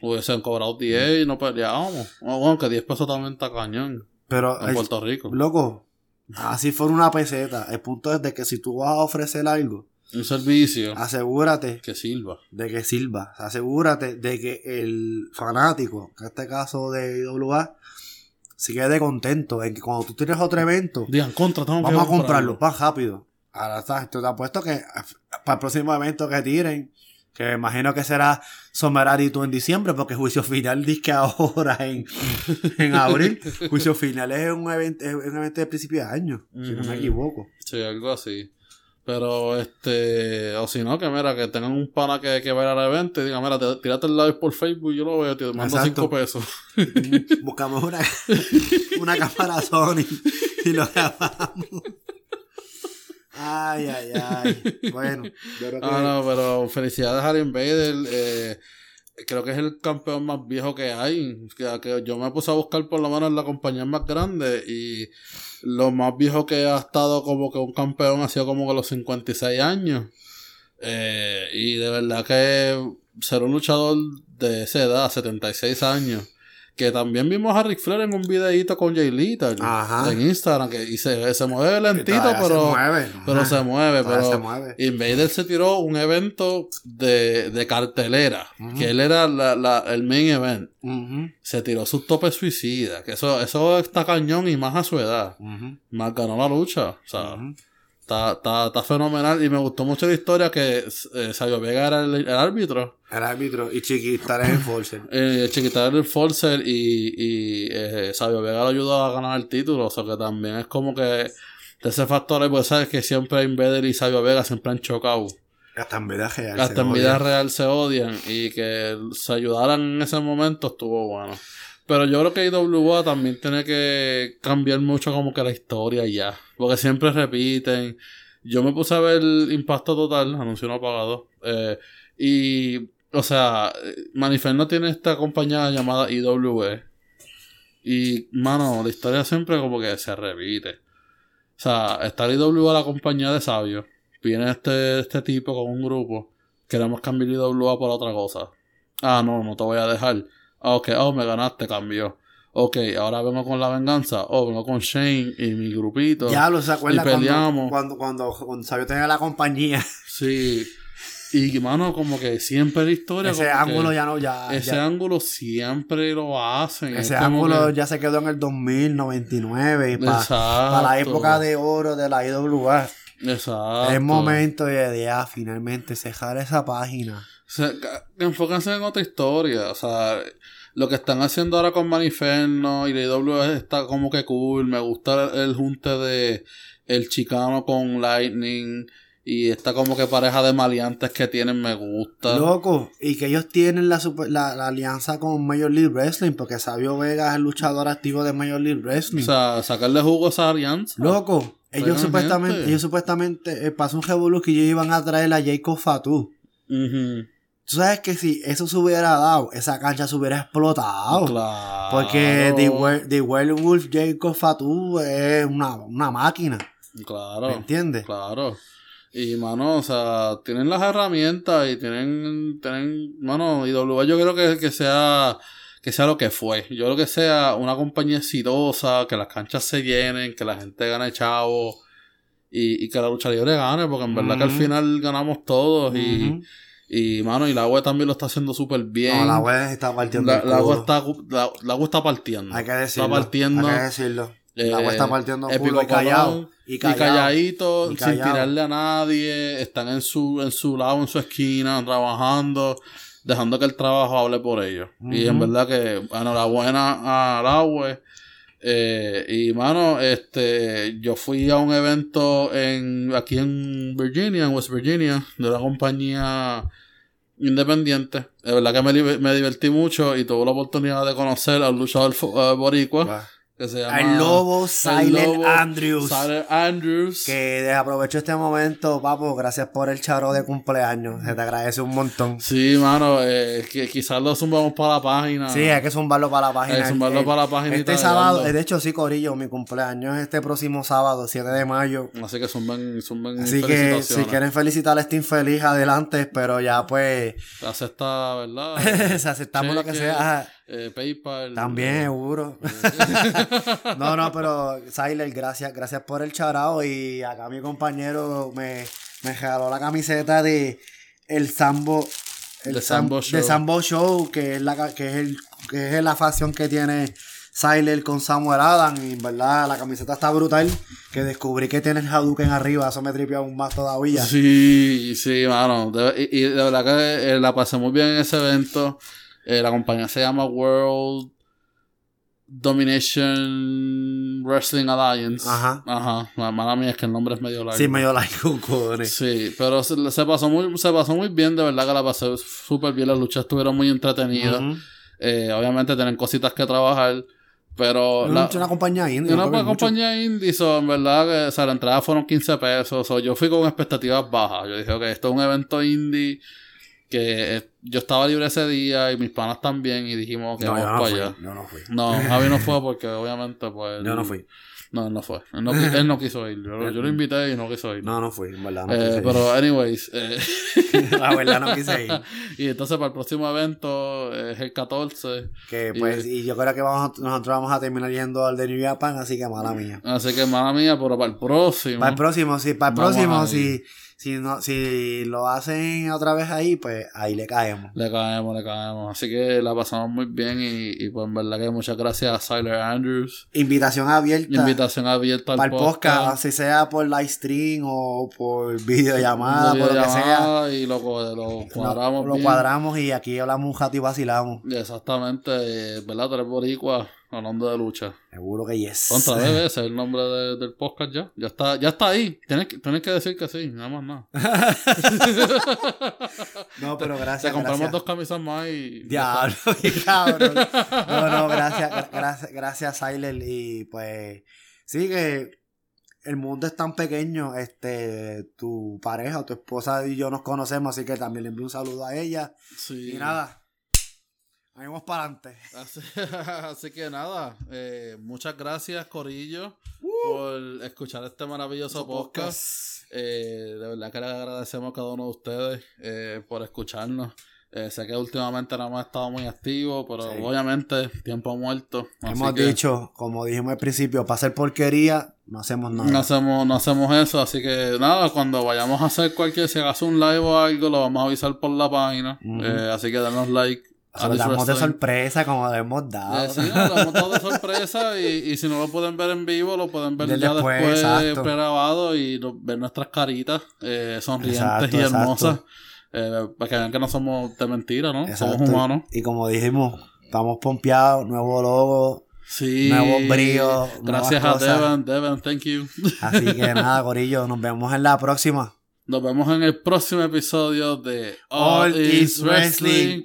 Hubiesen cobrado 10 y no peleábamos. Bueno, que 10 pesos también está cañón. Pero, En Puerto Rico. loco, así fuera una peseta. El punto es de que si tú vas a ofrecer algo, Un servicio asegúrate que sirva. de que sirva. Asegúrate de que el fanático, en este caso de IWA, se quede contento en que cuando tú tienes otro evento, Digan, contra, vamos a comprarlo. más rápido. Ahora está, te apuesto que para el próximo evento que tiren, que me imagino que será Somerari tú en diciembre, porque juicio final dice que ahora en, en abril. juicio final es un evento, es un evento de principio de año, si no me equivoco. Sí, algo así. Pero, este, o si no, que mira, que tengan un pana que, que vaya al evento y diga, mira, te- tírate el live por Facebook, yo lo veo, te mando Exacto. 5 pesos. Buscamos una, una cámara Sony y lo grabamos. Ay, ay, ay. Bueno, yo creo que. Ah, no, pero felicidades a Invader. Eh, creo que es el campeón más viejo que hay. Que, yo me puse a buscar por lo menos la compañía más grande y lo más viejo que ha estado como que un campeón ha sido como que los 56 años. Eh, y de verdad que ser un luchador de esa edad, 76 años. Que también vimos a Ric Flair en un videíto con Jay Lethal Ajá. en Instagram. Que, y se, se mueve lentito, pero se mueve. pero se mueve, pero se mueve. Invader se tiró un evento de, de cartelera, que él era la, la- el main event. Se tiró sus topes suicidas, que eso, eso está cañón y más a su edad. Más ganó la lucha, o sea. Está, está, está fenomenal y me gustó mucho la historia que eh, Sabio Vega era el, el árbitro. El árbitro y Chiquita es el Forcer. Eh, Chiquita era el Forcer y, y eh, Sabio Vega lo ayudó a ganar el título, o sea que también es como que de ese factor, pues sabes que siempre Invader y Sabio Vega siempre han chocado. Hasta en vida real. hasta se en vida real se odian y que se ayudaran en ese momento estuvo bueno. Pero yo creo que IWA también tiene que cambiar mucho como que la historia ya. Porque siempre repiten. Yo me puse a ver Impacto Total, anuncio no pagado. eh, y, o sea, Maniferno tiene esta compañía llamada IWE. Y, mano, la historia siempre como que se repite. O sea, está el IWA la compañía de sabios. Viene este, este tipo con un grupo. Queremos cambiar IWA por otra cosa. Ah, no, no te voy a dejar. Ah, ok, oh, me ganaste, cambió. ok, ahora vengo con la venganza, o vengo con Shane y mi grupito. Ya lo se acuerda y peleamos. cuando, cuando, cuando, cuando Sabio tenía la compañía. Sí. Y mano, como que siempre la historia. Ese ángulo ya no, ya. Ese ya- ángulo siempre lo hacen. ese ángulo que- ya se quedó en el 2000, 99. Y para Exacto. la época de oro de la IWA. Exacto. Es momento de ya finalmente cejar esa página. O ca- enfóquense en otra historia. O sea, lo que están haciendo ahora con Maniferno y la IW está como que cool. Me gusta el, el junte de el chicano con Lightning. Y esta como que pareja de maleantes que tienen me gusta. Loco, y que ellos tienen la, super- la, la alianza con Major League Wrestling, porque Sabio Vega es el luchador activo de Major League O Wrestling. sea, sacarle jugo a esa alianza. Loco, ellos supuestamente, gente. ellos supuestamente, eh, pasó un revolú que ellos iban a traer a Jacob Fatu. Ujú. Tú sabes que si eso se hubiera dado, esa cancha se hubiera explotado. Claro. Porque The, The Werewolf Jacob Fatu es una, una máquina. Claro. ¿Me entiendes? Claro. Y, mano, o sea, tienen las herramientas y tienen, tienen, mano, IWA yo creo que, que sea, que sea lo que fue. Yo creo que sea una compañía exitosa, que las canchas se llenen, que la gente gane chavo y, y que la lucha libre gane, porque en verdad que al final ganamos todos y. y, mano, y la web también lo está haciendo súper bien. No, la web está partiendo La, el la web está, la, la web está partiendo. Hay que decirlo. Está partiendo. Hay que decirlo. la web Eh, está partiendo el culo y callado. Y y callado. calladito, Y sin callado. tirarle a nadie, están en su, en su lado, en su esquina, trabajando, dejando que el trabajo hable por ellos. Y en verdad que, enhorabuena al agua. Eh, y mano, este, yo fui a un evento en, aquí en Virginia, en West Virginia, de una compañía independiente. De verdad que me, me divertí mucho y tuve la oportunidad de conocer al luchador eh, boricua que se llama El lobo el Silent Lobo Andrews. Silent Andrews. Que aprovecho este momento, papo. Gracias por el charo de cumpleaños. Se te agradece un montón. Sí, mano, eh, que quizás lo zumbamos para la página. Sí, hay que zumbarlo para la página. Hay que zumbarlo El- para la página Este sábado, eh, de hecho, sí, Corillo, mi cumpleaños es este próximo sábado, 7 de mayo. Así que zumben, zumben Así que si quieren felicitar a este infeliz, adelante, pero ya pues Acepta, ¿verdad? si aceptamos lo que sea. Eh, PayPal. También, seguro. no, no, pero Siler, gracias, gracias por el charao. Y acá mi compañero me, me regaló la camiseta de el Sambo. El Sambo Show. de Sambo Show, que es la que es el, que es la facción que tiene Siler con Samuel Adam. Y en verdad la camiseta está brutal. Que descubrí que tiene el Hadouken arriba. Eso me tripió aún más todavía. Sí, sí, mano. Y, y de verdad que eh, la pasé muy bien en ese evento. Eh, la compañía se llama World Domination Wrestling Alliance. Ajá. Ajá. La mala mía es que el nombre es medio largo. Sí, medio like, cojones. Sí, pero se, se pasó muy, se pasó muy bien, de verdad que la pasé súper bien. Las luchas estuvieron muy entretenidas. Eh, obviamente tienen cositas que trabajar. Pero la, una compañía indie. una no compañía indie, so, en verdad, que, o sea, la entrada fueron 15 pesos. so, yo fui con expectativas bajas. Yo dije, ok, esto es un evento indie que yo estaba libre ese día y mis panas también. Y dijimos que No, vamos no para allá. Yo no fui. No, Javi no fue porque obviamente, pues. Yo no fui. No, él no fue. Él no, qui- él no quiso ir. Yo, lo- yo lo invité y no quiso ir. No, no fui, en verdad. No Eh, pero, anyways. eh, La verdad no quise ir. y entonces para el próximo evento eh, es el 14. Que pues, y yo creo que vamos a- nosotros vamos a terminar yendo al de New Japan, así que mala mía. Así que, mala mía, pero para el próximo. Para el próximo, sí, para el próximo, si, si no, si lo hacen otra vez ahí, pues ahí le caemos. Le caemos, le caemos. Así que la pasamos muy bien y, y pues en verdad que muchas gracias a Siler Andrews. Invitación abierta Invitación abierta al podcast, podcast. así sea por live stream o por videollamada, por lo que sea. Y lo, lo cuadramos lo bien. cuadramos y aquí hablamos un rato y vacilamos. Exactamente, eh, ¿verdad? Tres boricuas hablando de lucha. Seguro que yes. Contra debe ser el nombre de- del podcast ya. Ya está, ya está ahí. Tienes que, tienes que decir que sí, nada más nada. No, pero Te gracias. compramos gracias. dos camisas más y. Diablo, qué cabrón. No, no, gracias, gra- gracias, gracias, Siler. Y pues, sí que el mundo es tan pequeño. Este, tu pareja, tu esposa y yo nos conocemos, así que también le envío un saludo a ella. Sí. Y nada, ahí vamos para adelante. Así, así que nada, eh, muchas gracias Corillo Uh. por escuchar este maravilloso podcast. Eh, de verdad que le agradecemos a cada uno de ustedes eh, por escucharnos. Sé que últimamente no hemos estado muy activos, pero Sí. obviamente tiempo muerto. Hemos que dicho, como dijimos al principio, para hacer porquería, no hacemos nada. No hacemos, no hacemos eso, así que nada, cuando vayamos a hacer cualquier, si hagas un live o algo, lo vamos a avisar por la página. Así que denos like. Se lo damos de sorpresa, como le hemos dado. Eh, sí, no, lo hemos dado de sorpresa y, y si no lo pueden ver en vivo, lo pueden ver ya después, después, exacto. pregrabado y lo- ver nuestras caritas eh, sonrientes Exacto, y hermosas. Eh, para que vean que no somos de mentira, ¿no? Exacto. Somos humanos. Y como dijimos, estamos pompeados, nuevo logo. Sí. Nuevos bríos, Gracias a cosas. Devin, Devin, thank you. Así que nada, Corillo, nos vemos en la próxima. Nos vemos en el próximo episodio de All All, is is Wrestling. Wrestling.